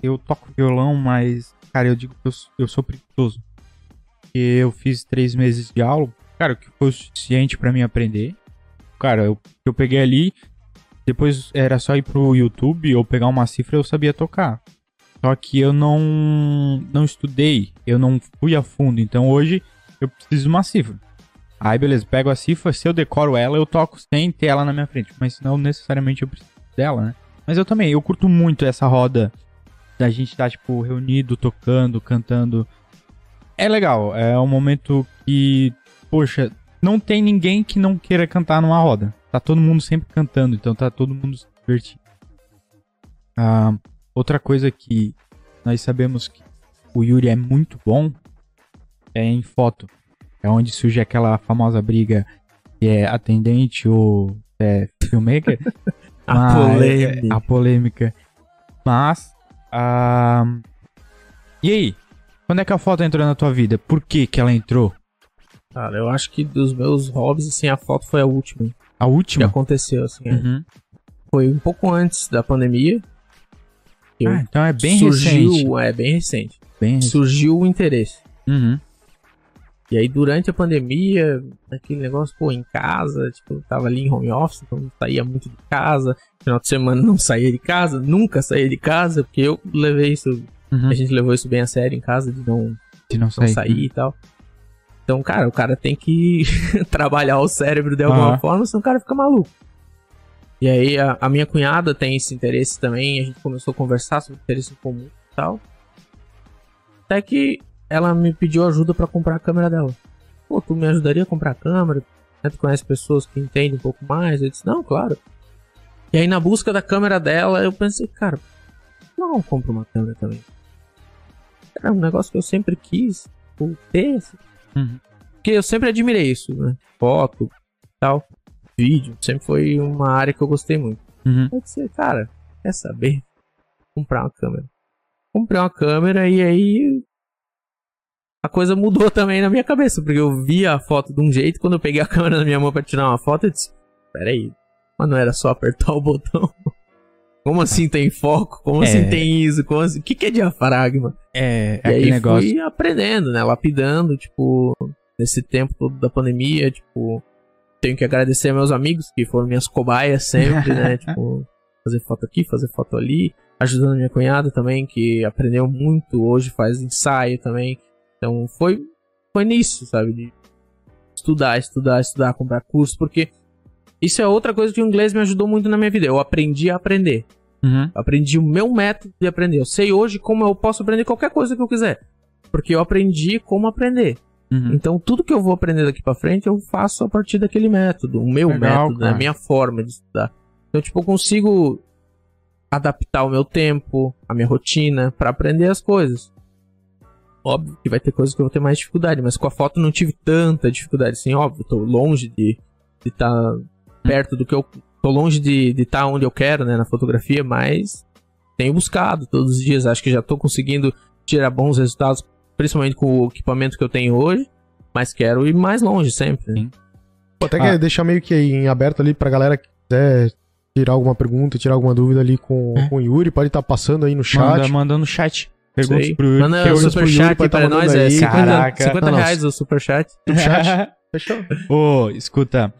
eu toco violão, mas, cara, eu digo que eu, sou- eu sou preguiçoso. Porque eu fiz três meses de aula, cara, o que foi o suficiente pra mim aprender. Cara, eu, eu peguei ali, depois era só ir pro YouTube ou pegar uma cifra eu sabia tocar. Só que eu não, não estudei, eu não fui a fundo. Então hoje eu preciso de uma cifra. Aí beleza, pego a cifra, se eu decoro ela, eu toco sem ter ela na minha frente. Mas não necessariamente eu preciso dela, né? Mas eu também, eu curto muito essa roda da gente estar, tipo, reunido, tocando, cantando. É legal, é um momento que, poxa, não tem ninguém que não queira cantar numa roda. Tá todo mundo sempre cantando, então tá todo mundo se divertindo. Ah, outra coisa que nós sabemos que o Yuri é muito bom é em foto. É onde surge aquela famosa briga que é atendente ou é filmmaker. A Mas- polêmica. A polêmica. Mas, ah, e aí? Quando é que a foto entrou na tua vida? Por que que ela entrou? Cara, eu acho que dos meus hobbies, assim, a foto foi a última A que última? aconteceu, assim. é. Uhum. Foi um pouco antes da pandemia. Que Ah, então é bem surgiu, recente. É, bem recente. Bem recente. Surgiu o interesse. Uhum. E aí, durante a pandemia, aquele negócio, pô, em casa, tipo, eu tava ali em home office, então não saía muito de casa. Final de semana não saía de casa, nunca saía de casa, porque eu levei isso, Uhum. a gente levou isso bem a sério em casa, de não, Se não não sair. sair e tal. Então, cara, o cara tem que trabalhar o cérebro de alguma Aham. forma, senão o cara fica maluco. E aí, a, a minha cunhada tem esse interesse também, a gente começou a conversar sobre interesse em comum e tal. Até que ela me pediu ajuda pra comprar a câmera dela. Pô, tu me ajudaria a comprar a câmera? Né, Tu conhece pessoas que entendem um pouco mais? Eu disse, não, claro. E aí, na busca da câmera dela, eu pensei, cara, que eu não compro uma câmera também? É um negócio que eu sempre quis ter. assim. Uhum. Porque eu sempre admirei isso, né? Foto, tal, vídeo. Sempre foi uma área que eu gostei muito. Uhum. Eu disse, cara, quer saber? Comprar uma câmera. Comprei uma câmera e aí a coisa mudou também na minha cabeça, porque eu vi a foto de um jeito, quando eu peguei a câmera na minha mão pra tirar uma foto, eu disse, peraí, mas não era só apertar o botão? Como assim tem foco? Como É. assim tem isso? Como assim... O que, que é diafragma? É, é E aí negócio. fui aprendendo, né? Lapidando, tipo, nesse tempo todo da pandemia, tipo, tenho que agradecer meus amigos que foram minhas cobaias sempre, né? tipo, fazer foto aqui, fazer foto ali, ajudando minha cunhada também, que aprendeu muito, hoje faz ensaio também. Então foi, foi nisso, sabe? De estudar, estudar, estudar, comprar curso, porque isso é outra coisa que o inglês me ajudou muito na minha vida. Eu aprendi a aprender. Uhum. Aprendi o meu método de aprender. Eu sei hoje como eu posso aprender qualquer coisa que eu quiser. Porque eu aprendi como aprender. Uhum. Então, tudo que eu vou aprender daqui pra frente, eu faço a partir daquele método. O meu Legal, método, né? cara. a minha forma de estudar. Então, tipo, eu consigo adaptar o meu tempo, a minha rotina, pra aprender as coisas. Óbvio que vai ter coisas que eu vou ter mais dificuldade, mas com a foto não tive tanta dificuldade. Assim, óbvio, tô longe de estar perto do que eu. Tô longe de estar onde eu quero, né, na fotografia, mas tenho buscado todos os dias. Acho que já tô conseguindo tirar bons resultados, principalmente com o equipamento que eu tenho hoje. Mas quero ir mais longe sempre. né? Sim. Pô, até Ah. deixar meio que em aberto ali pra galera que quiser tirar alguma pergunta, tirar alguma dúvida ali com, É. com o Yuri, pode estar passando aí no chat. Manda, manda no chat. Perguntas pro Yuri. Manda o superchat Yuri pode tá para nós, é aí. 50, Caraca. 50 Não, não. reais o superchat. Superchat. Fechou. Ô, escuta.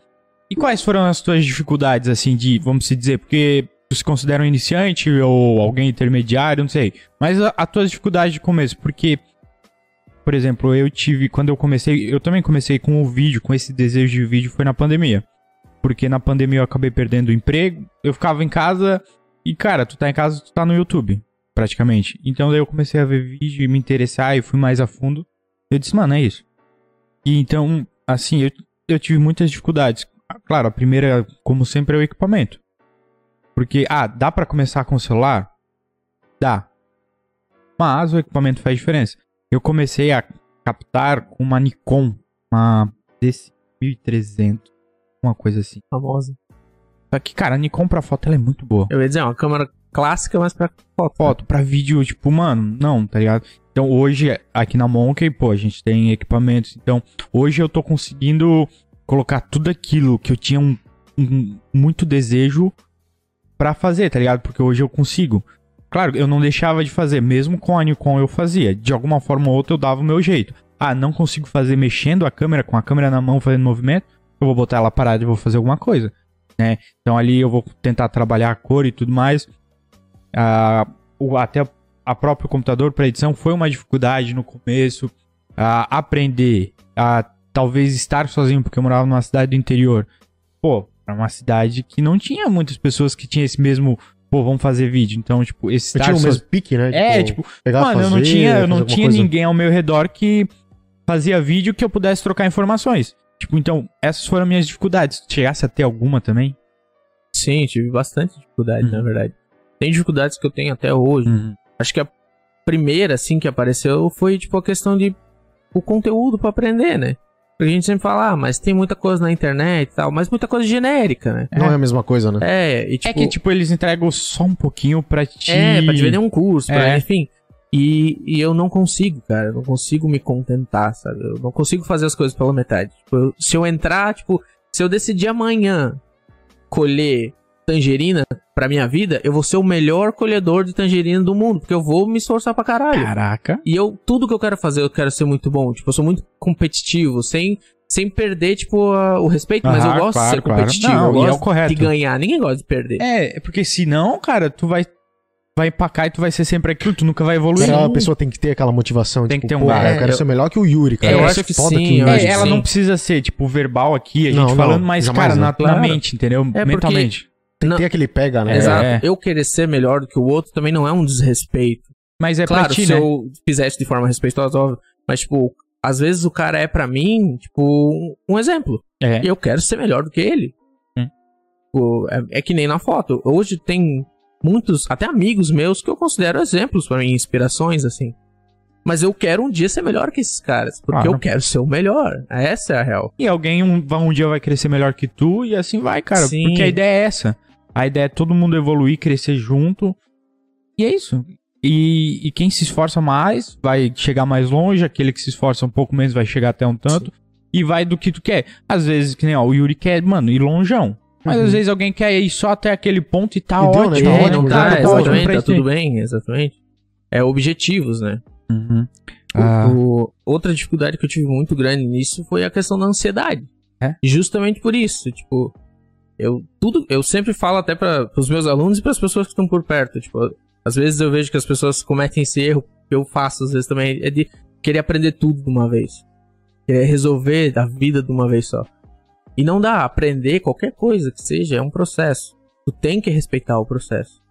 E quais foram as tuas dificuldades, assim, de, vamos se dizer, porque tu se considera um iniciante ou alguém intermediário, não sei. Mas a, a tua dificuldade de começo, porque, por exemplo, eu tive, quando eu comecei, eu também comecei com o vídeo, com esse desejo de vídeo, foi na pandemia. Porque na pandemia eu acabei perdendo o emprego, eu ficava em casa e, cara, tu tá em casa, tu tá no YouTube, praticamente. Então daí eu comecei a ver vídeo e me interessar e fui mais a fundo. Eu disse, mano, é isso. E então, assim, eu, eu tive muitas dificuldades. Claro, a primeira, como sempre, é o equipamento. Porque, ah, dá pra começar com o celular? Dá. Mas o equipamento faz diferença. Eu comecei a captar com uma Nikon, uma DC1300, uma coisa assim. Famosa. Só que, cara, a Nikon pra foto ela é muito boa. Eu ia dizer, é uma câmera clássica, mas pra foto. Foto pra vídeo, tipo, mano, não, tá ligado? Então hoje, aqui na Monkey, pô, a gente tem equipamentos. Então, hoje eu tô conseguindo colocar tudo aquilo que eu tinha um, um- muito desejo pra fazer, tá ligado? Porque hoje eu consigo. Claro, eu não deixava de fazer, mesmo com a Nikon eu fazia. De alguma forma ou outra eu dava o meu jeito. Ah, não consigo fazer mexendo a câmera, com a câmera na mão fazendo movimento, eu vou botar ela parada e vou fazer alguma coisa, né? Então ali eu vou tentar trabalhar a cor e tudo mais. Ah, o, até a próprio computador para edição foi uma dificuldade no começo. Ah, aprender a talvez estar sozinho, porque eu morava numa cidade do interior. Pô, era uma cidade que não tinha muitas pessoas que tinham esse mesmo. Pô, vamos fazer vídeo. Então, tipo, esse Eu estar tinha o mesmo pique, né? É, tipo, pegar, mano, eu não fazer, tinha, eu fazer não tinha coisa. ninguém ao meu redor que fazia vídeo que eu pudesse trocar informações. Tipo, então, essas foram minhas dificuldades. Chegasse a ter alguma também? Sim, tive bastante dificuldade, Uhum. na verdade. Tem dificuldades que eu tenho até hoje. Acho que a primeira, assim, que apareceu foi, tipo, a questão de o conteúdo pra aprender, né? Porque a gente sempre fala, ah, mas tem muita coisa na internet e tal, mas muita coisa genérica, né? Não é a mesma coisa, né? É, e tipo, É que, tipo, eles entregam só um pouquinho pra ti. é, pra te vender um curso, pra, É. enfim. E, e eu não consigo, cara, eu não consigo me contentar, sabe? Eu não consigo fazer as coisas pela metade. Tipo, eu- se eu entrar, tipo, se eu decidir amanhã colher tangerina pra minha vida, eu vou ser o melhor colhedor de tangerina do mundo, porque eu vou me esforçar pra caralho. Caraca. E eu, tudo que eu quero fazer, eu quero ser muito bom. Tipo, eu sou muito competitivo, sem, sem perder, tipo, a- o respeito, mas eu gosto de claro, ser claro. competitivo. Não, eu e é o gosto correto. de ganhar. Ninguém gosta de perder. É, é porque senão, cara, tu vai, vai empacar e tu vai ser sempre aquilo, tu nunca vai evoluir. Será a pessoa tem que ter aquela motivação. Tem tipo, que ter um pô, cara, eu quero É, ser melhor que o Yuri, cara. eu quero acho ser que foda sim, que o eu Yuri. acho É, ela sim. não precisa ser, tipo, verbal aqui, a gente Não, não, falando, mas, jamais, cara, né? na, Claro. na mente, entendeu? porque- Mentalmente. Tem Não. que ter aquele pega, né? Exato. É. Eu querer ser melhor do que o outro também não é um desrespeito. Mas é claro, pra ti, se né? eu fizesse de forma respeitosa, óbvio. Mas, tipo, às vezes o cara é pra mim, tipo, um- exemplo. É. E eu quero ser melhor do que ele. Hum. Tipo, é, é que nem na foto. Hoje tem muitos, até amigos meus, que eu considero exemplos pra mim, inspirações, assim. Mas eu quero um dia ser melhor que esses caras. Porque Claro. eu quero ser o melhor. Essa é a real. E alguém um, vai- um dia vai crescer melhor que tu e assim vai, cara. Sim. Porque a ideia é essa. A ideia é todo mundo evoluir, crescer junto. E é isso. E, e quem se esforça mais vai chegar mais longe, aquele que se esforça um pouco menos vai chegar até um tanto. E vai do que tu quer. Às vezes, que nem ó, o Yuri quer, mano, ir longeão. Mas Uhum. às vezes alguém quer ir só até aquele ponto e tá E deu, né? ótimo. Tá É, ótimo, não já tá, tá ótimo tá tudo bem, exatamente. É objetivos, né? Uhum. O- Ah. o- outra dificuldade que eu tive muito grande nisso foi a questão da ansiedade. É? Justamente por isso, tipo, eu tudo, eu sempre falo até para os meus alunos e para as pessoas que estão por perto, tipo, às vezes eu vejo que as pessoas cometem esse erro que eu faço às vezes também é de querer aprender tudo de uma vez. Querer resolver a vida de uma vez só. E não dá, aprender qualquer coisa que seja é um processo. Tu tem que respeitar o processo.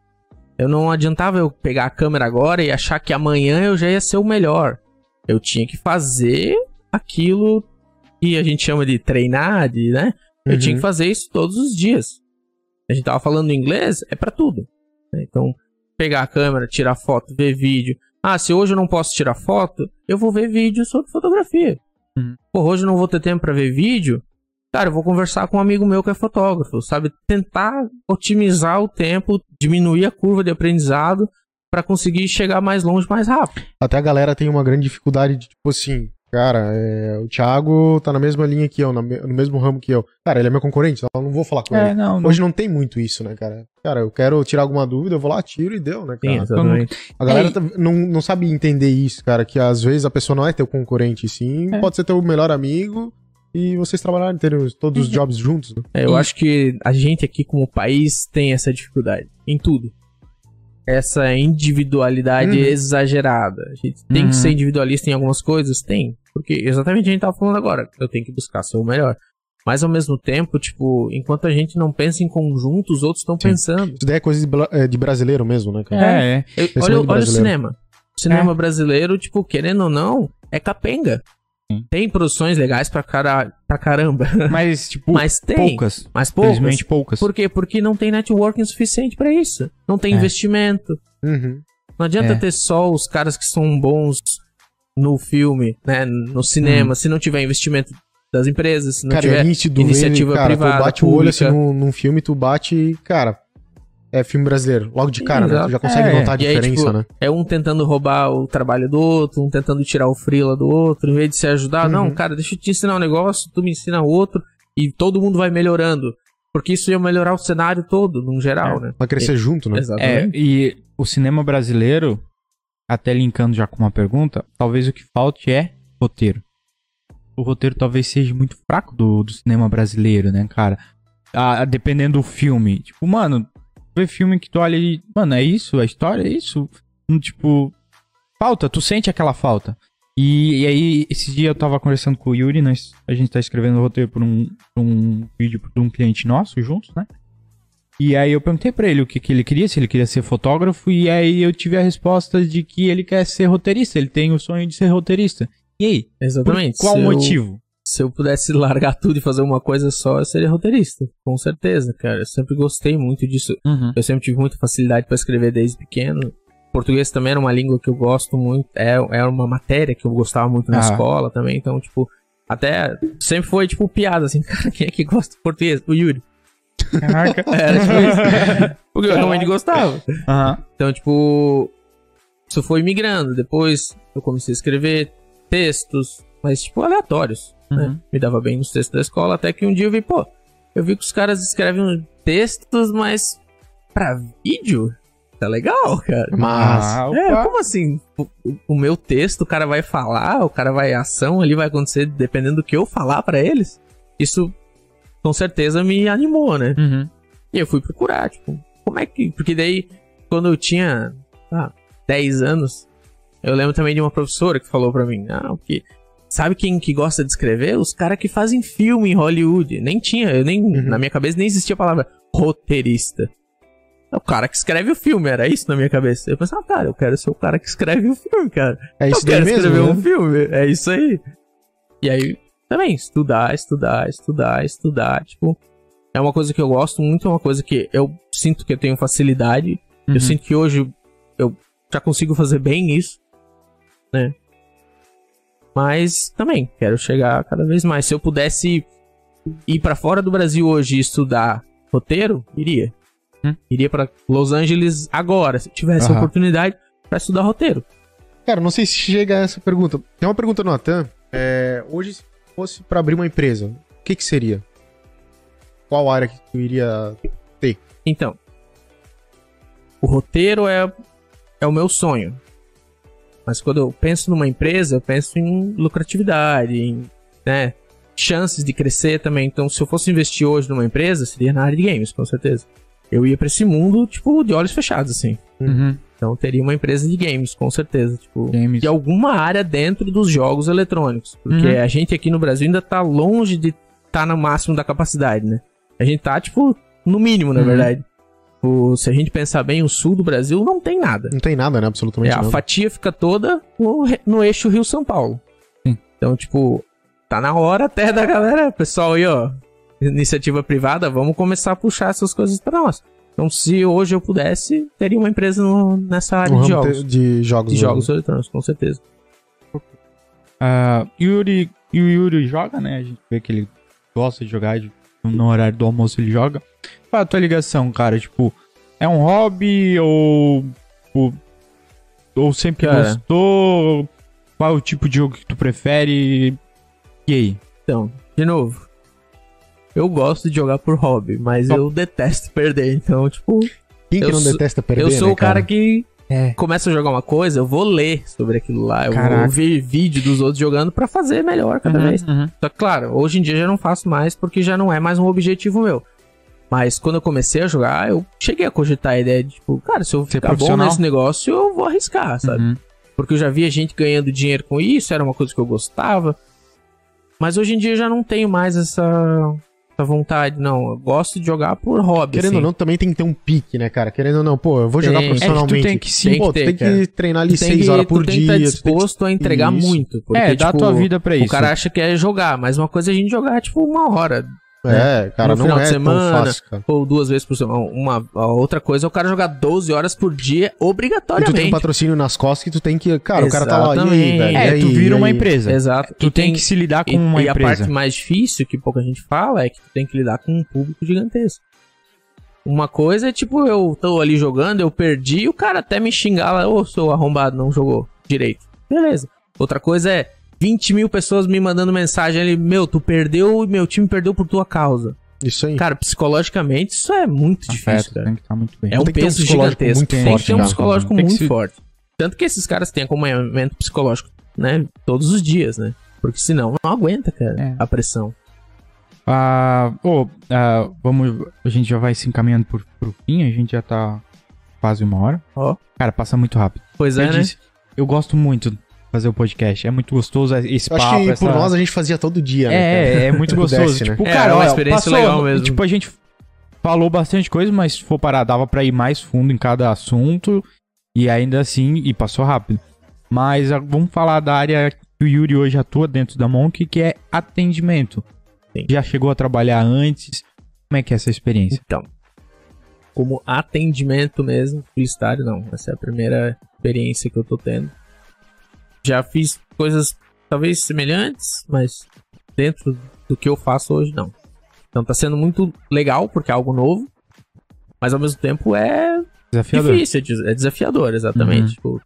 Eu não adiantava eu pegar a câmera agora e achar que amanhã eu já ia ser o melhor. Eu tinha que fazer aquilo que a gente chama de treinar, de, né? Eu Uhum. tinha que fazer isso todos os dias. A gente tava falando inglês, é pra tudo. né? Então, pegar a câmera, tirar foto, ver vídeo. Ah, se hoje eu não posso tirar foto, eu vou ver vídeo sobre fotografia. Uhum. Pô, hoje eu não vou ter tempo pra ver vídeo. Cara, eu vou conversar com um amigo meu que é fotógrafo, sabe? Tentar otimizar o tempo, diminuir a curva de aprendizado pra conseguir chegar mais longe mais rápido. Até a galera tem uma grande dificuldade de, tipo assim, cara, é, o Thiago tá na mesma linha que eu, no mesmo ramo que eu. Cara, ele é meu concorrente, então eu não vou falar com É, ele. não, não. Hoje não tem muito isso, né, cara? Cara, eu quero tirar alguma dúvida, eu vou lá, tiro e deu, né, Sim, cara? exatamente. A galera É, tá- não, não sabe entender isso, cara, que às vezes a pessoa não é teu concorrente, sim, É. pode ser teu melhor amigo e vocês trabalharem, todos os Uhum. jobs juntos, né? É, eu E- acho que a gente aqui como país tem essa dificuldade em tudo. Essa individualidade Uhum. exagerada. A gente tem Uhum. que ser individualista em algumas coisas? Tem. Porque exatamente a gente tava falando agora. Eu tenho que buscar ser o melhor. Mas ao mesmo tempo, tipo, enquanto a gente não pensa em conjunto, os outros estão pensando. Isso daí é coisa de, é, de brasileiro mesmo, né, cara? É, é. Eu- olha, olha o cinema. O cinema brasileiro, tipo, querendo ou não, é capenga. Tem produções legais pra, cara, pra caramba. Mas, tipo, Mas tem. poucas. Mas poucas. Infelizmente poucas. Por quê? Porque não tem networking suficiente pra isso. Não tem É. investimento. Uhum. Não adianta É. ter só os caras que são bons no filme, né? No cinema, se não tiver investimento das empresas, se não Cara, tiver. é nítido iniciativa cara, privada, tu bate o olho assim pública. num, num filme, tu bate e, cara, é filme brasileiro. Logo de cara, né? Exato. Tu já consegue É, notar a e aí, diferença, tipo, né? É um tentando roubar o trabalho do outro, um tentando tirar o frila do outro, em vez de se ajudar. Uhum. Não, cara, deixa eu te ensinar um negócio, tu me ensina outro, e todo mundo vai melhorando. Porque isso ia melhorar o cenário todo, num geral, né? Vai crescer junto, né? É, Exatamente. e o cinema brasileiro, até linkando já com uma pergunta, talvez o que falte é roteiro. O roteiro talvez seja muito fraco do, do cinema brasileiro, né, cara? Ah, dependendo do filme. Tipo, mano, vê filme que tu olha e. Mano, é isso? A história é isso? Hum, Tipo, falta, tu sente aquela falta. E, e aí, esse dia eu tava conversando com o Yuri, nós, a gente tá escrevendo o roteiro por um, por um vídeo de um cliente nosso juntos, né? E aí eu perguntei pra ele o que, que ele queria, se ele queria ser fotógrafo, e aí eu tive a resposta de que ele quer ser roteirista, ele tem o sonho de ser roteirista. E aí? Exatamente. qual eu- motivo? Se eu pudesse largar tudo e fazer uma coisa só, eu seria roteirista. Com certeza, cara. Eu sempre gostei muito disso. Uhum. Eu sempre tive muita facilidade pra escrever desde pequeno. Português também era uma língua que eu gosto muito. É, é uma matéria que eu gostava muito na Ah. escola também. Então, tipo, Até sempre foi, tipo, piada, assim, cara, quem é que gosta de português? O Yuri. Caraca. Era tipo isso. Porque eu realmente gostava. Aham. Então, tipo, isso foi migrando. Depois eu comecei a escrever textos, mas, tipo, aleatórios. Né? Uhum. Me dava bem nos textos da escola, até que um dia eu vi, pô, eu vi que os caras escrevem textos, mas pra vídeo? Tá legal, cara. Mas. Ah, É, como assim? O, o- o meu texto, o cara vai falar, o cara vai. A ação ali vai acontecer dependendo do que eu falar pra eles. Isso com certeza me animou, né? Uhum. E eu fui procurar, tipo, como é que. Porque daí, quando eu tinha ah, 10 anos, eu lembro também de uma professora que falou pra mim, ah, que. Sabe quem que gosta de escrever? Os caras que fazem filme em Hollywood. Nem tinha, eu nem. Uhum. Na minha cabeça nem existia a palavra roteirista. É o cara que escreve o filme, era isso na minha cabeça. Eu pensava, cara, eu quero ser o cara que escreve o filme, cara. É isso eu quero mesmo, escrever né? um filme, é isso aí. E aí, também, estudar, estudar, estudar, estudar, tipo, é uma coisa que eu gosto muito, é uma coisa que eu sinto que eu tenho facilidade. Uhum. Eu sinto que hoje eu já consigo fazer bem isso, né? Mas também quero chegar cada vez mais. Se eu pudesse ir pra fora do Brasil hoje e estudar roteiro, iria. Hum. Iria pra Los Angeles agora, se tivesse a Aham. oportunidade pra estudar roteiro. Cara, não sei se chega a essa pergunta. Tem uma pergunta no Atan. É, hoje, se fosse pra abrir uma empresa, o que que seria? Qual área que tu iria... Então, o roteiro é, é o meu sonho. Mas quando eu penso numa empresa, eu penso em lucratividade, em né, chances de crescer também. Então, se eu fosse investir hoje numa empresa, seria na área de games, com certeza. Eu ia pra esse mundo, tipo, de olhos fechados, assim. Uhum. Então, teria uma empresa de games, com certeza. Tipo, Games. de alguma área dentro dos jogos eletrônicos. Porque Uhum. a gente aqui no Brasil ainda tá longe de estar no máximo da capacidade, né? A gente tá, tipo, no mínimo, na Uhum. verdade. O, se a gente pensar bem, o sul do Brasil não tem nada. Não tem nada, né? É, Absolutamente a nada. fatia fica toda no, no eixo Rio-São Paulo. Sim. Então, tipo, tá na hora até da galera, pessoal aí, ó. Iniciativa privada, vamos começar a puxar essas coisas pra nós. Então, se hoje eu pudesse, teria uma empresa no- nessa área No de jogos. de jogos. De né? jogos eletrônicos, com certeza. Ah, Yuri, e o Yuri joga, né? A gente vê que ele gosta de jogar, de- no horário do almoço ele joga. Qual a tua ligação, cara? Tipo, é um hobby ou. Ou, ou sempre Cara. gostou? Qual é o tipo de jogo que tu prefere? E aí? Então, de novo. Eu gosto de jogar por hobby, mas Só- eu detesto perder. Então, tipo, Quem que Eu não sou- detesta perder, eu sou né, o cara, que É. começa a jogar uma coisa, eu vou ler sobre aquilo lá. Eu Caraca. vou ver vídeo dos outros jogando pra fazer melhor cada Uhum, vez. uhum. Só que, claro, hoje em dia já não faço mais porque já não é mais um objetivo meu. Mas quando eu comecei a jogar, eu cheguei a cogitar a ideia de, tipo, cara, se eu Ser ficar bom nesse negócio, eu vou arriscar, sabe? Uhum. Porque eu já via gente ganhando dinheiro com isso, era uma coisa que eu gostava. Mas hoje em dia eu já não tenho mais essa, essa vontade, não. Eu gosto de jogar por hobby. Querendo assim. ou não, também tem que ter um pique, né, cara? Querendo ou não, pô, eu vou jogar Tem. É que tu profissionalmente. tem que sim, tem Pô, que tu ter, tem que cara. treinar ali Tu tem 6 que- horas por tu tem dia. que estar tu tem que- disposto a entregar Isso. muito. Porque, é, dá a tipo, tua vida pra isso. O cara acha que é jogar, mas uma coisa é a gente jogar, tipo, uma hora. É, cara, No não final de é semana, tão fácil, cara. Ou duas vezes por semana. Uma, a outra coisa é o cara jogar 12 horas por dia E tu tem um obrigatoriamente. patrocínio nas costas que tu tem que. Cara, o cara tá lá. E aí, Exatamente. velho? É, e aí, tu vira e uma empresa. Exato. Tu E tem, que se lidar com e, uma e a empresa. parte mais difícil, que pouca gente fala, é que tu tem que lidar com um público gigantesco. Uma coisa é tipo, eu tô ali jogando, eu perdi, o cara até me xingar lá, ô, seu arrombado, não jogou direito. Beleza. Outra coisa é 20 mil pessoas me mandando mensagem ali, meu, tu perdeu e meu time perdeu por tua causa. Isso aí. Cara, psicologicamente, isso é muito difícil, Afeta, cara. tem que estar muito bem. É um um peso gigantesco. muito tem forte, que ter um psicológico muito se- forte. Tanto que esses caras têm acompanhamento psicológico, né? Todos os dias, né? Porque senão não aguenta, cara, É. a pressão. Ah, ô, ah, vamos, a gente já vai se encaminhando pro, pro fim, a gente já tá quase uma hora. Ó. Cara, passa muito rápido. Pois eu é, né? disse, eu gosto muito fazer o podcast, é muito gostoso esse Eu papo. acho que essa... por nós a gente fazia todo dia, né? cara? É, é muito gostoso. pudesse, né? Tipo, É, cara, é uma experiência passou, legal mesmo. Tipo, a gente falou bastante coisa, mas se for parar, dava pra ir mais fundo em cada assunto. E ainda assim, e passou rápido. Mas ah, vamos falar da área que o Yuri hoje atua dentro da Monk, que é atendimento. Sim. Já chegou a trabalhar antes? Como é que é essa experiência? Então, como atendimento mesmo, publicitário, não. Essa é a primeira experiência que eu tô tendo. Já fiz coisas talvez semelhantes, mas dentro do que eu faço hoje, não. Então tá sendo muito legal, porque é algo novo, mas ao mesmo tempo é Desafiador. difícil, é é desafiador, exatamente. Uhum. Tipo,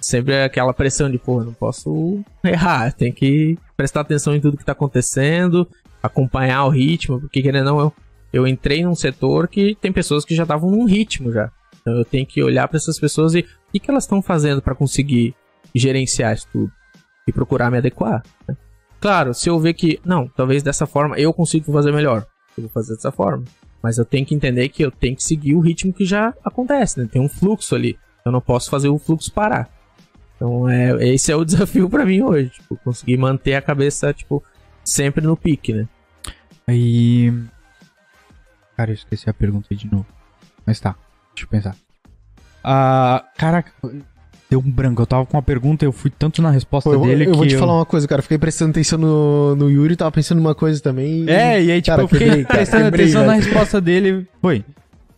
sempre é aquela pressão de, pô, não posso errar, tem que prestar atenção em tudo que tá acontecendo, acompanhar o ritmo, porque querendo ou não, eu, eu entrei num setor que tem pessoas que já estavam num ritmo já. Então eu tenho que olhar pra essas pessoas e o que, que elas estão fazendo pra conseguir gerenciar isso tudo e procurar me adequar. né? Claro, se eu ver que, não, talvez dessa forma eu consigo fazer melhor, eu vou fazer dessa forma. Mas eu tenho que entender que eu tenho que seguir o ritmo que já acontece, né? Tem um fluxo ali. Eu não posso fazer o fluxo parar. Então, é, esse é o desafio pra mim hoje. Tipo, conseguir manter a cabeça, tipo, sempre no pique, né? Aí. Cara, eu esqueci a pergunta de novo. Mas tá, deixa eu pensar. Ah, caraca, deu um branco. Eu tava com uma pergunta e eu fui tanto na resposta Pô, eu, dele eu que. vou te falar uma coisa, cara. Fiquei prestando atenção no, no Yuri, tava pensando numa coisa também. e- É, e aí, tipo, Cara, eu fiquei quebrei, prestando quebrei, atenção na resposta dele. Foi.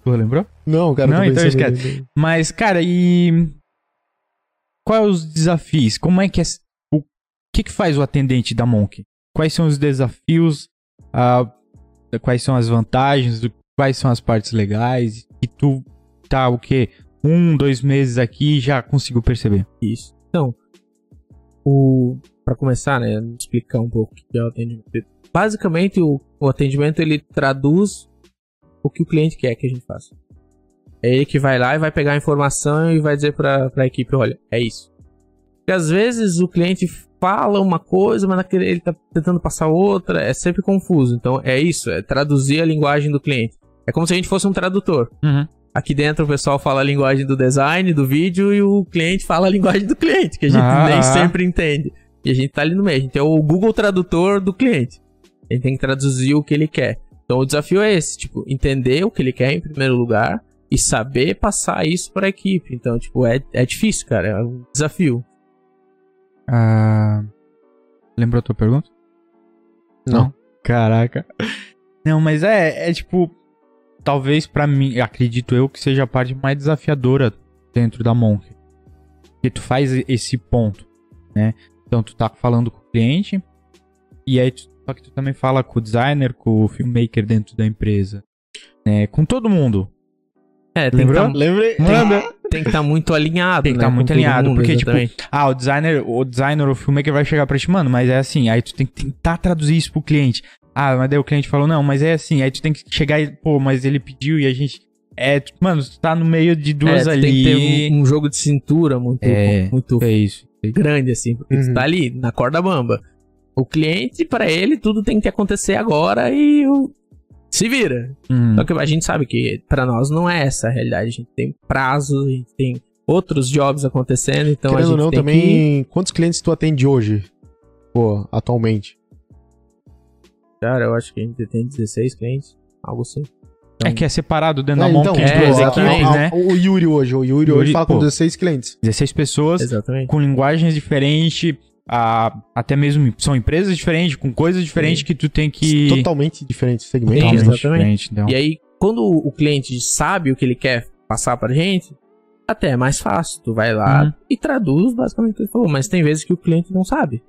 Tu lembrou? Não, cara, eu Não, então esquece. Mas, cara, e. Quais os desafios? Como é que é. O que, que faz o atendente da Monk? Quais são os desafios? Ah, quais são as vantagens? Quais são as partes legais? E tu tá o quê? Um, dois meses aqui já consigo perceber. Isso. Então, o para começar, né, explicar um pouco o que é o atendimento. Basicamente, o, o atendimento ele traduz o que o cliente quer que a gente faça. É ele que vai lá e vai pegar a informação e vai dizer para a equipe, olha, é isso. Porque às vezes o cliente fala uma coisa, mas naquele, ele tá tentando passar outra, é sempre confuso. Então é isso, é traduzir a linguagem do cliente. É como se a gente fosse um tradutor. Aqui dentro o pessoal fala a linguagem do design, do vídeo, e o cliente fala a linguagem do cliente, que a gente Ah. nem sempre entende. E a gente tá ali no meio. A gente é o Google Tradutor do cliente. Gente tem que traduzir o que ele quer. Então o desafio é esse, tipo, entender o que ele quer em primeiro lugar e saber passar isso para a equipe. Então, tipo, é, é difícil, cara. É um desafio. Ah, lembrou a tua pergunta? Não. Caraca. Não, mas é, é tipo, talvez pra mim, acredito eu que seja a parte mais desafiadora dentro da Monk. Porque tu faz esse ponto, né? Então tu tá falando com o cliente e aí tu, só que tu também fala com o designer, com o filmmaker dentro da empresa, né? Com todo mundo. É, tem Lembrou? que tá- Lembrei. Manda. tem que estar muito alinhado, Tem que né? tá com muito todo alinhado, mundo, porque, tipo, exatamente. Ah, o designer, o designer, o filmmaker vai chegar pra ti, mano, mas é assim, aí tu tem que tentar traduzir isso pro cliente. Ah, mas daí o cliente falou, não, mas é assim, aí tu tem que chegar e, pô, mas ele pediu e a gente. É, tu- mano, tu tá no meio de duas É, ali. Tem que ter um, um jogo de cintura muito, É. muito É isso. grande, assim, porque Uhum. tu tá ali, na corda bamba. O cliente, pra ele, tudo tem que acontecer agora e o... se vira. Hum. Só que a gente sabe que pra nós não é essa a realidade. A gente tem prazos, a gente tem outros jobs acontecendo, então a Querendo gente ou não, tem também. Quantos clientes tu atende hoje? Pô, atualmente? Cara, eu acho que a gente tem 16 clientes, algo assim. Então, É que é separado dentro É, da Monk, é, tipo, as exatamente, equipes, a- né? a- O Yuri hoje, o Yuri, Yuri, hoje fala com pô. 16 clientes. 16 pessoas Exatamente. com linguagens diferentes, ah, até mesmo são empresas diferentes, com coisas diferentes Sim. que tu tem que. Totalmente diferentes segmentos. Totalmente exatamente. diferente, então. E aí, quando o cliente sabe o que ele quer passar pra gente, até é mais fácil. Tu vai lá Uhum. e traduz basicamente o que ele falou. Mas tem vezes que o cliente não sabe.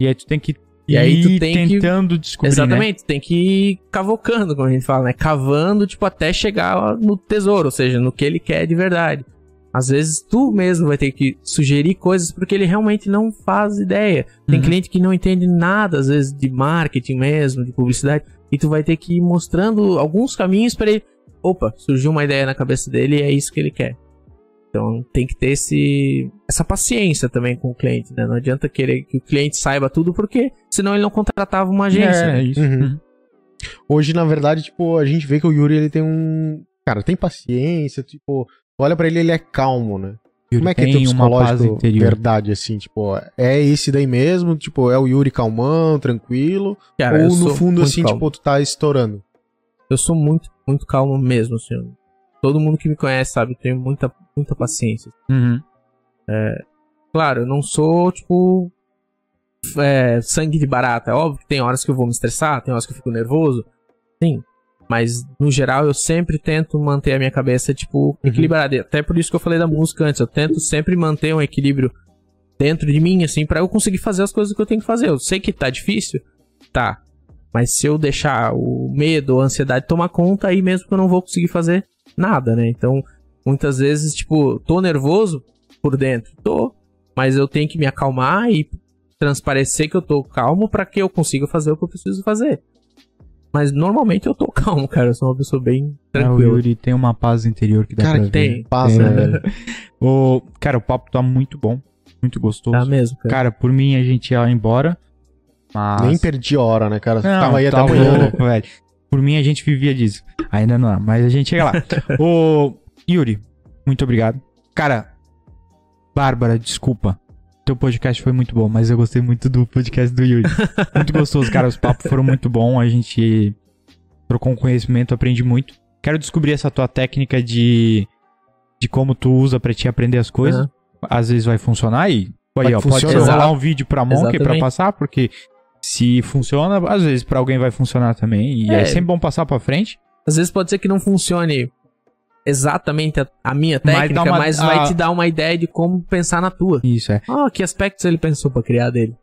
E aí tu tem que E aí tu tem que- tentando descobrir, né? Exatamente, tem que ir cavocando, como a gente fala, né? Cavando, tipo, até chegar no tesouro, ou seja, no que ele quer de verdade. Às vezes tu mesmo vai ter que sugerir coisas porque ele realmente não faz ideia. Tem Uhum. cliente que não entende nada, às vezes, de marketing mesmo, de publicidade, e tu vai ter que ir mostrando alguns caminhos para ele. Opa, surgiu uma ideia na cabeça dele e é isso que ele quer. Então tem que ter esse, essa paciência também com o cliente, né? Não adianta querer que o cliente saiba tudo, porque senão ele não contratava uma agência. É, né? isso. Uhum. Uhum. Hoje, na verdade, tipo, a gente vê que o Yuri, ele tem um... Cara, tem paciência, tipo... Olha pra ele, ele é calmo, né? Como é que é teu tem uma paz psicológico verdade, assim, tipo, é esse daí mesmo, tipo, é o Yuri calmão, tranquilo, Cara, ou no fundo, assim, calmo. tipo, tu tá estourando? Eu sou muito, muito calmo mesmo, assim. Todo mundo que me conhece sabe, eu tenho muita, muita paciência. Uhum. Claro, eu não sou, tipo, é, sangue de barata. É óbvio que tem horas que eu vou me estressar, tem horas que eu fico nervoso. Sim. Mas, no geral, eu sempre tento manter a minha cabeça, tipo, equilibrada. E Até por isso que eu falei da música antes. Eu tento sempre manter um equilíbrio dentro de mim, assim, pra eu conseguir fazer as coisas que eu tenho que fazer. Eu sei que tá difícil, Tá. Mas se eu deixar o medo ou a ansiedade tomar conta, aí mesmo que eu não vou conseguir fazer nada, né? Então, muitas vezes, tipo, tô nervoso por dentro, tô, mas eu tenho que me acalmar e transparecer que eu tô calmo para que eu consiga fazer o que eu preciso fazer. Mas normalmente eu tô calmo, cara. Eu sou uma pessoa bem É, o tranquila. Yuri tem uma paz interior que dá Cara, pra que ver. tem. Passa, né, velho? O, cara, o papo tá muito bom. Muito gostoso. Tá mesmo, cara. Cara, por mim a gente ia embora. Mas... Nem perdi a hora, né, cara? Não, Tava aí tá até amanhã, né? louco, velho. Por mim a gente vivia disso. Ainda não, mas a gente chega lá. Ô, Yuri, muito obrigado. Cara, Bárbara, desculpa. Teu podcast foi muito bom, mas eu gostei muito do podcast do Yuri. muito gostoso, cara. Os papos foram muito bons. A gente trocou um conhecimento, aprendi muito. Quero descobrir essa tua técnica de, de como tu usa pra te aprender as coisas. Aham. Às vezes vai funcionar e Vai aí, ó, pode rolar um vídeo pra Monkey pra Exatamente. passar, porque se funciona, às vezes pra alguém vai funcionar também. E é, É. sempre bom passar pra frente. Às vezes pode ser que não funcione exatamente a, a minha Mas técnica, mas, uma- vai a- te dar uma ideia de como pensar na tua. Isso é. Ah, que aspectos ele pensou pra criar dele.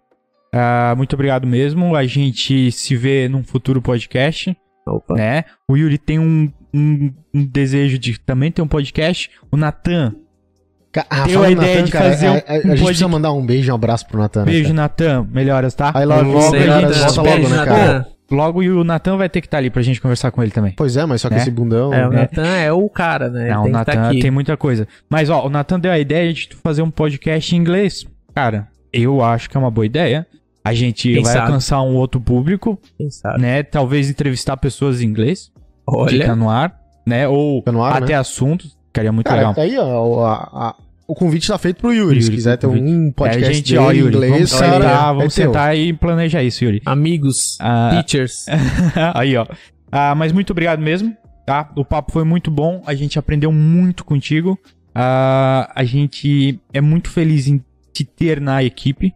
Ah, muito obrigado mesmo. A gente se vê num futuro podcast, Opa. né? O Yuri tem um, um- um desejo de também ter um podcast. O Natan, Ca- Ah, Deu a ideia Natan, de cara, fazer a, um- a- a um gente podcast- precisa mandar um beijo e um abraço pro Natan. né, beijo, cara? Natan. Melhoras, tá? You, logo, a melhoras, gente- volta Beijo, logo, né, Natan. cara? Logo o Natan vai ter que estar ali pra gente conversar com ele também. Pois é, mas só que Né? esse bundão... É, o É. Natan é o cara, né? Não, o tá Natan aqui. tem muita coisa. Mas, ó, o Natan deu a ideia de fazer um podcast em inglês. Cara, eu acho que é uma boa ideia. A gente Quem vai sabe? alcançar um outro público, Quem sabe? né? Talvez entrevistar pessoas em inglês. Fica Olha, no ar, né? Ou Fica no ar, até né? assuntos. Ficaria muito Cara, legal. tá aí, ó, a- a- o convite tá feito pro Yuri. se Yuri, quiser ter convite. um podcast é, gente, dele ó, em Yuri, inglês, vamos cara, sentar, é vamos teu. sentar e planejar isso, Yuri. amigos, Ah, teachers. aí, ó. Ah, mas muito obrigado mesmo, tá? O papo foi muito bom, a gente aprendeu muito contigo. Ah, a gente é muito feliz em te ter na equipe,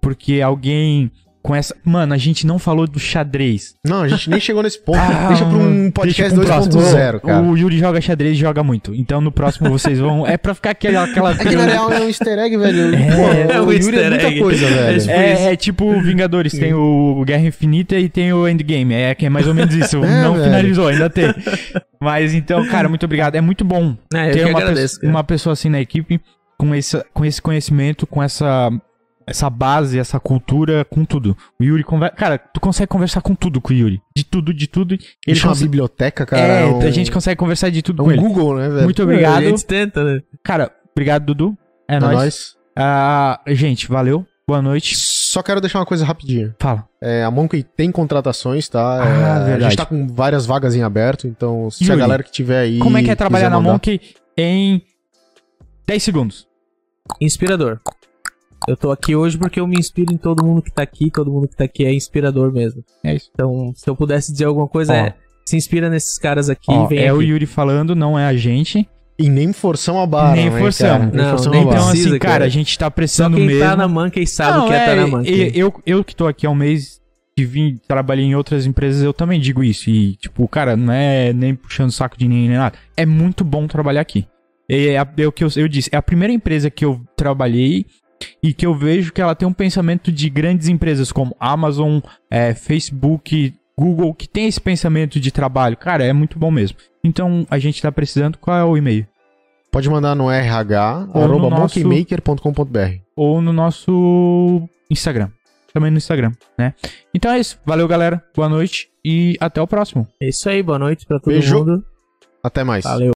porque alguém com essa... Mano, a gente não falou do xadrez. Não, a gente nem chegou nesse ponto. Ah, deixa pra um podcast pra um próximo. 2.0, cara. O Yuri joga xadrez e joga muito. Então no próximo vocês vão... É pra ficar aquela... aquela... É que na real é um easter egg, velho. É, Pô, é um o Yuri easter é muita egg. coisa, velho. É, É, é tipo o Vingadores, tem o Guerra Infinita e tem o Endgame. É, que é mais ou menos isso. É, não velho. finalizou, ainda tem. Mas então, cara, muito obrigado. É muito bom É, ter uma, agradeço. pe- cara. uma pessoa assim na equipe com esse, com esse conhecimento, com essa, essa base, essa cultura, com tudo. O Yuri conversa. Cara, tu consegue conversar com tudo com o Yuri. De tudo, de tudo. Ele chama consegue... biblioteca, cara. É, um- a gente consegue conversar de tudo é com um ele. Google, né, velho? Muito obrigado. A gente tenta, né? Cara, obrigado, Dudu. É, É nóis. nóis. Ah, gente, valeu. Boa noite. Só quero deixar uma coisa rapidinha. Fala. É, a Monkey tem contratações, tá? Ah, É, a gente tá com várias vagas em aberto, então se a Yuri, galera que tiver aí. Como é que é trabalhar na mandar- Monkey em 10 segundos? Inspirador. Eu tô aqui hoje porque eu me inspiro em todo mundo que tá aqui, todo mundo que tá aqui é inspirador mesmo. É isso. Então, se eu pudesse dizer alguma coisa, Ó. é se inspira nesses caras aqui Ó, e é aqui. o Yuri falando, não é a gente. E nem forçamos a barra. Nem né, forçamos. cara? Nem Não, nem barra. Então, assim, cara, cara. a gente tá Só precisando quem mesmo. tá na Monkey sabe Não, o que é, tá na e- Monkey. Eu, eu que tô aqui há um mês que vim, trabalhei em outras empresas, eu também digo isso. E, tipo, cara, não é nem puxando o saco de ninguém nem nada. É muito bom trabalhar aqui. É, a- é o que eu, eu disse, é a primeira empresa que eu trabalhei e que eu vejo que ela tem um pensamento de grandes empresas como Amazon, é, Facebook, Google, que tem esse pensamento de trabalho. Cara, é muito bom mesmo. Então, a gente tá precisando. Qual é o e-mail? Pode mandar no rh, Ou no nosso- monkeymaker.com.br. ou no nosso Instagram. Também no Instagram, né? Então é isso. Valeu, galera. Boa noite e até o próximo. É isso aí, boa noite pra todo Beijo. mundo. Até mais. Valeu.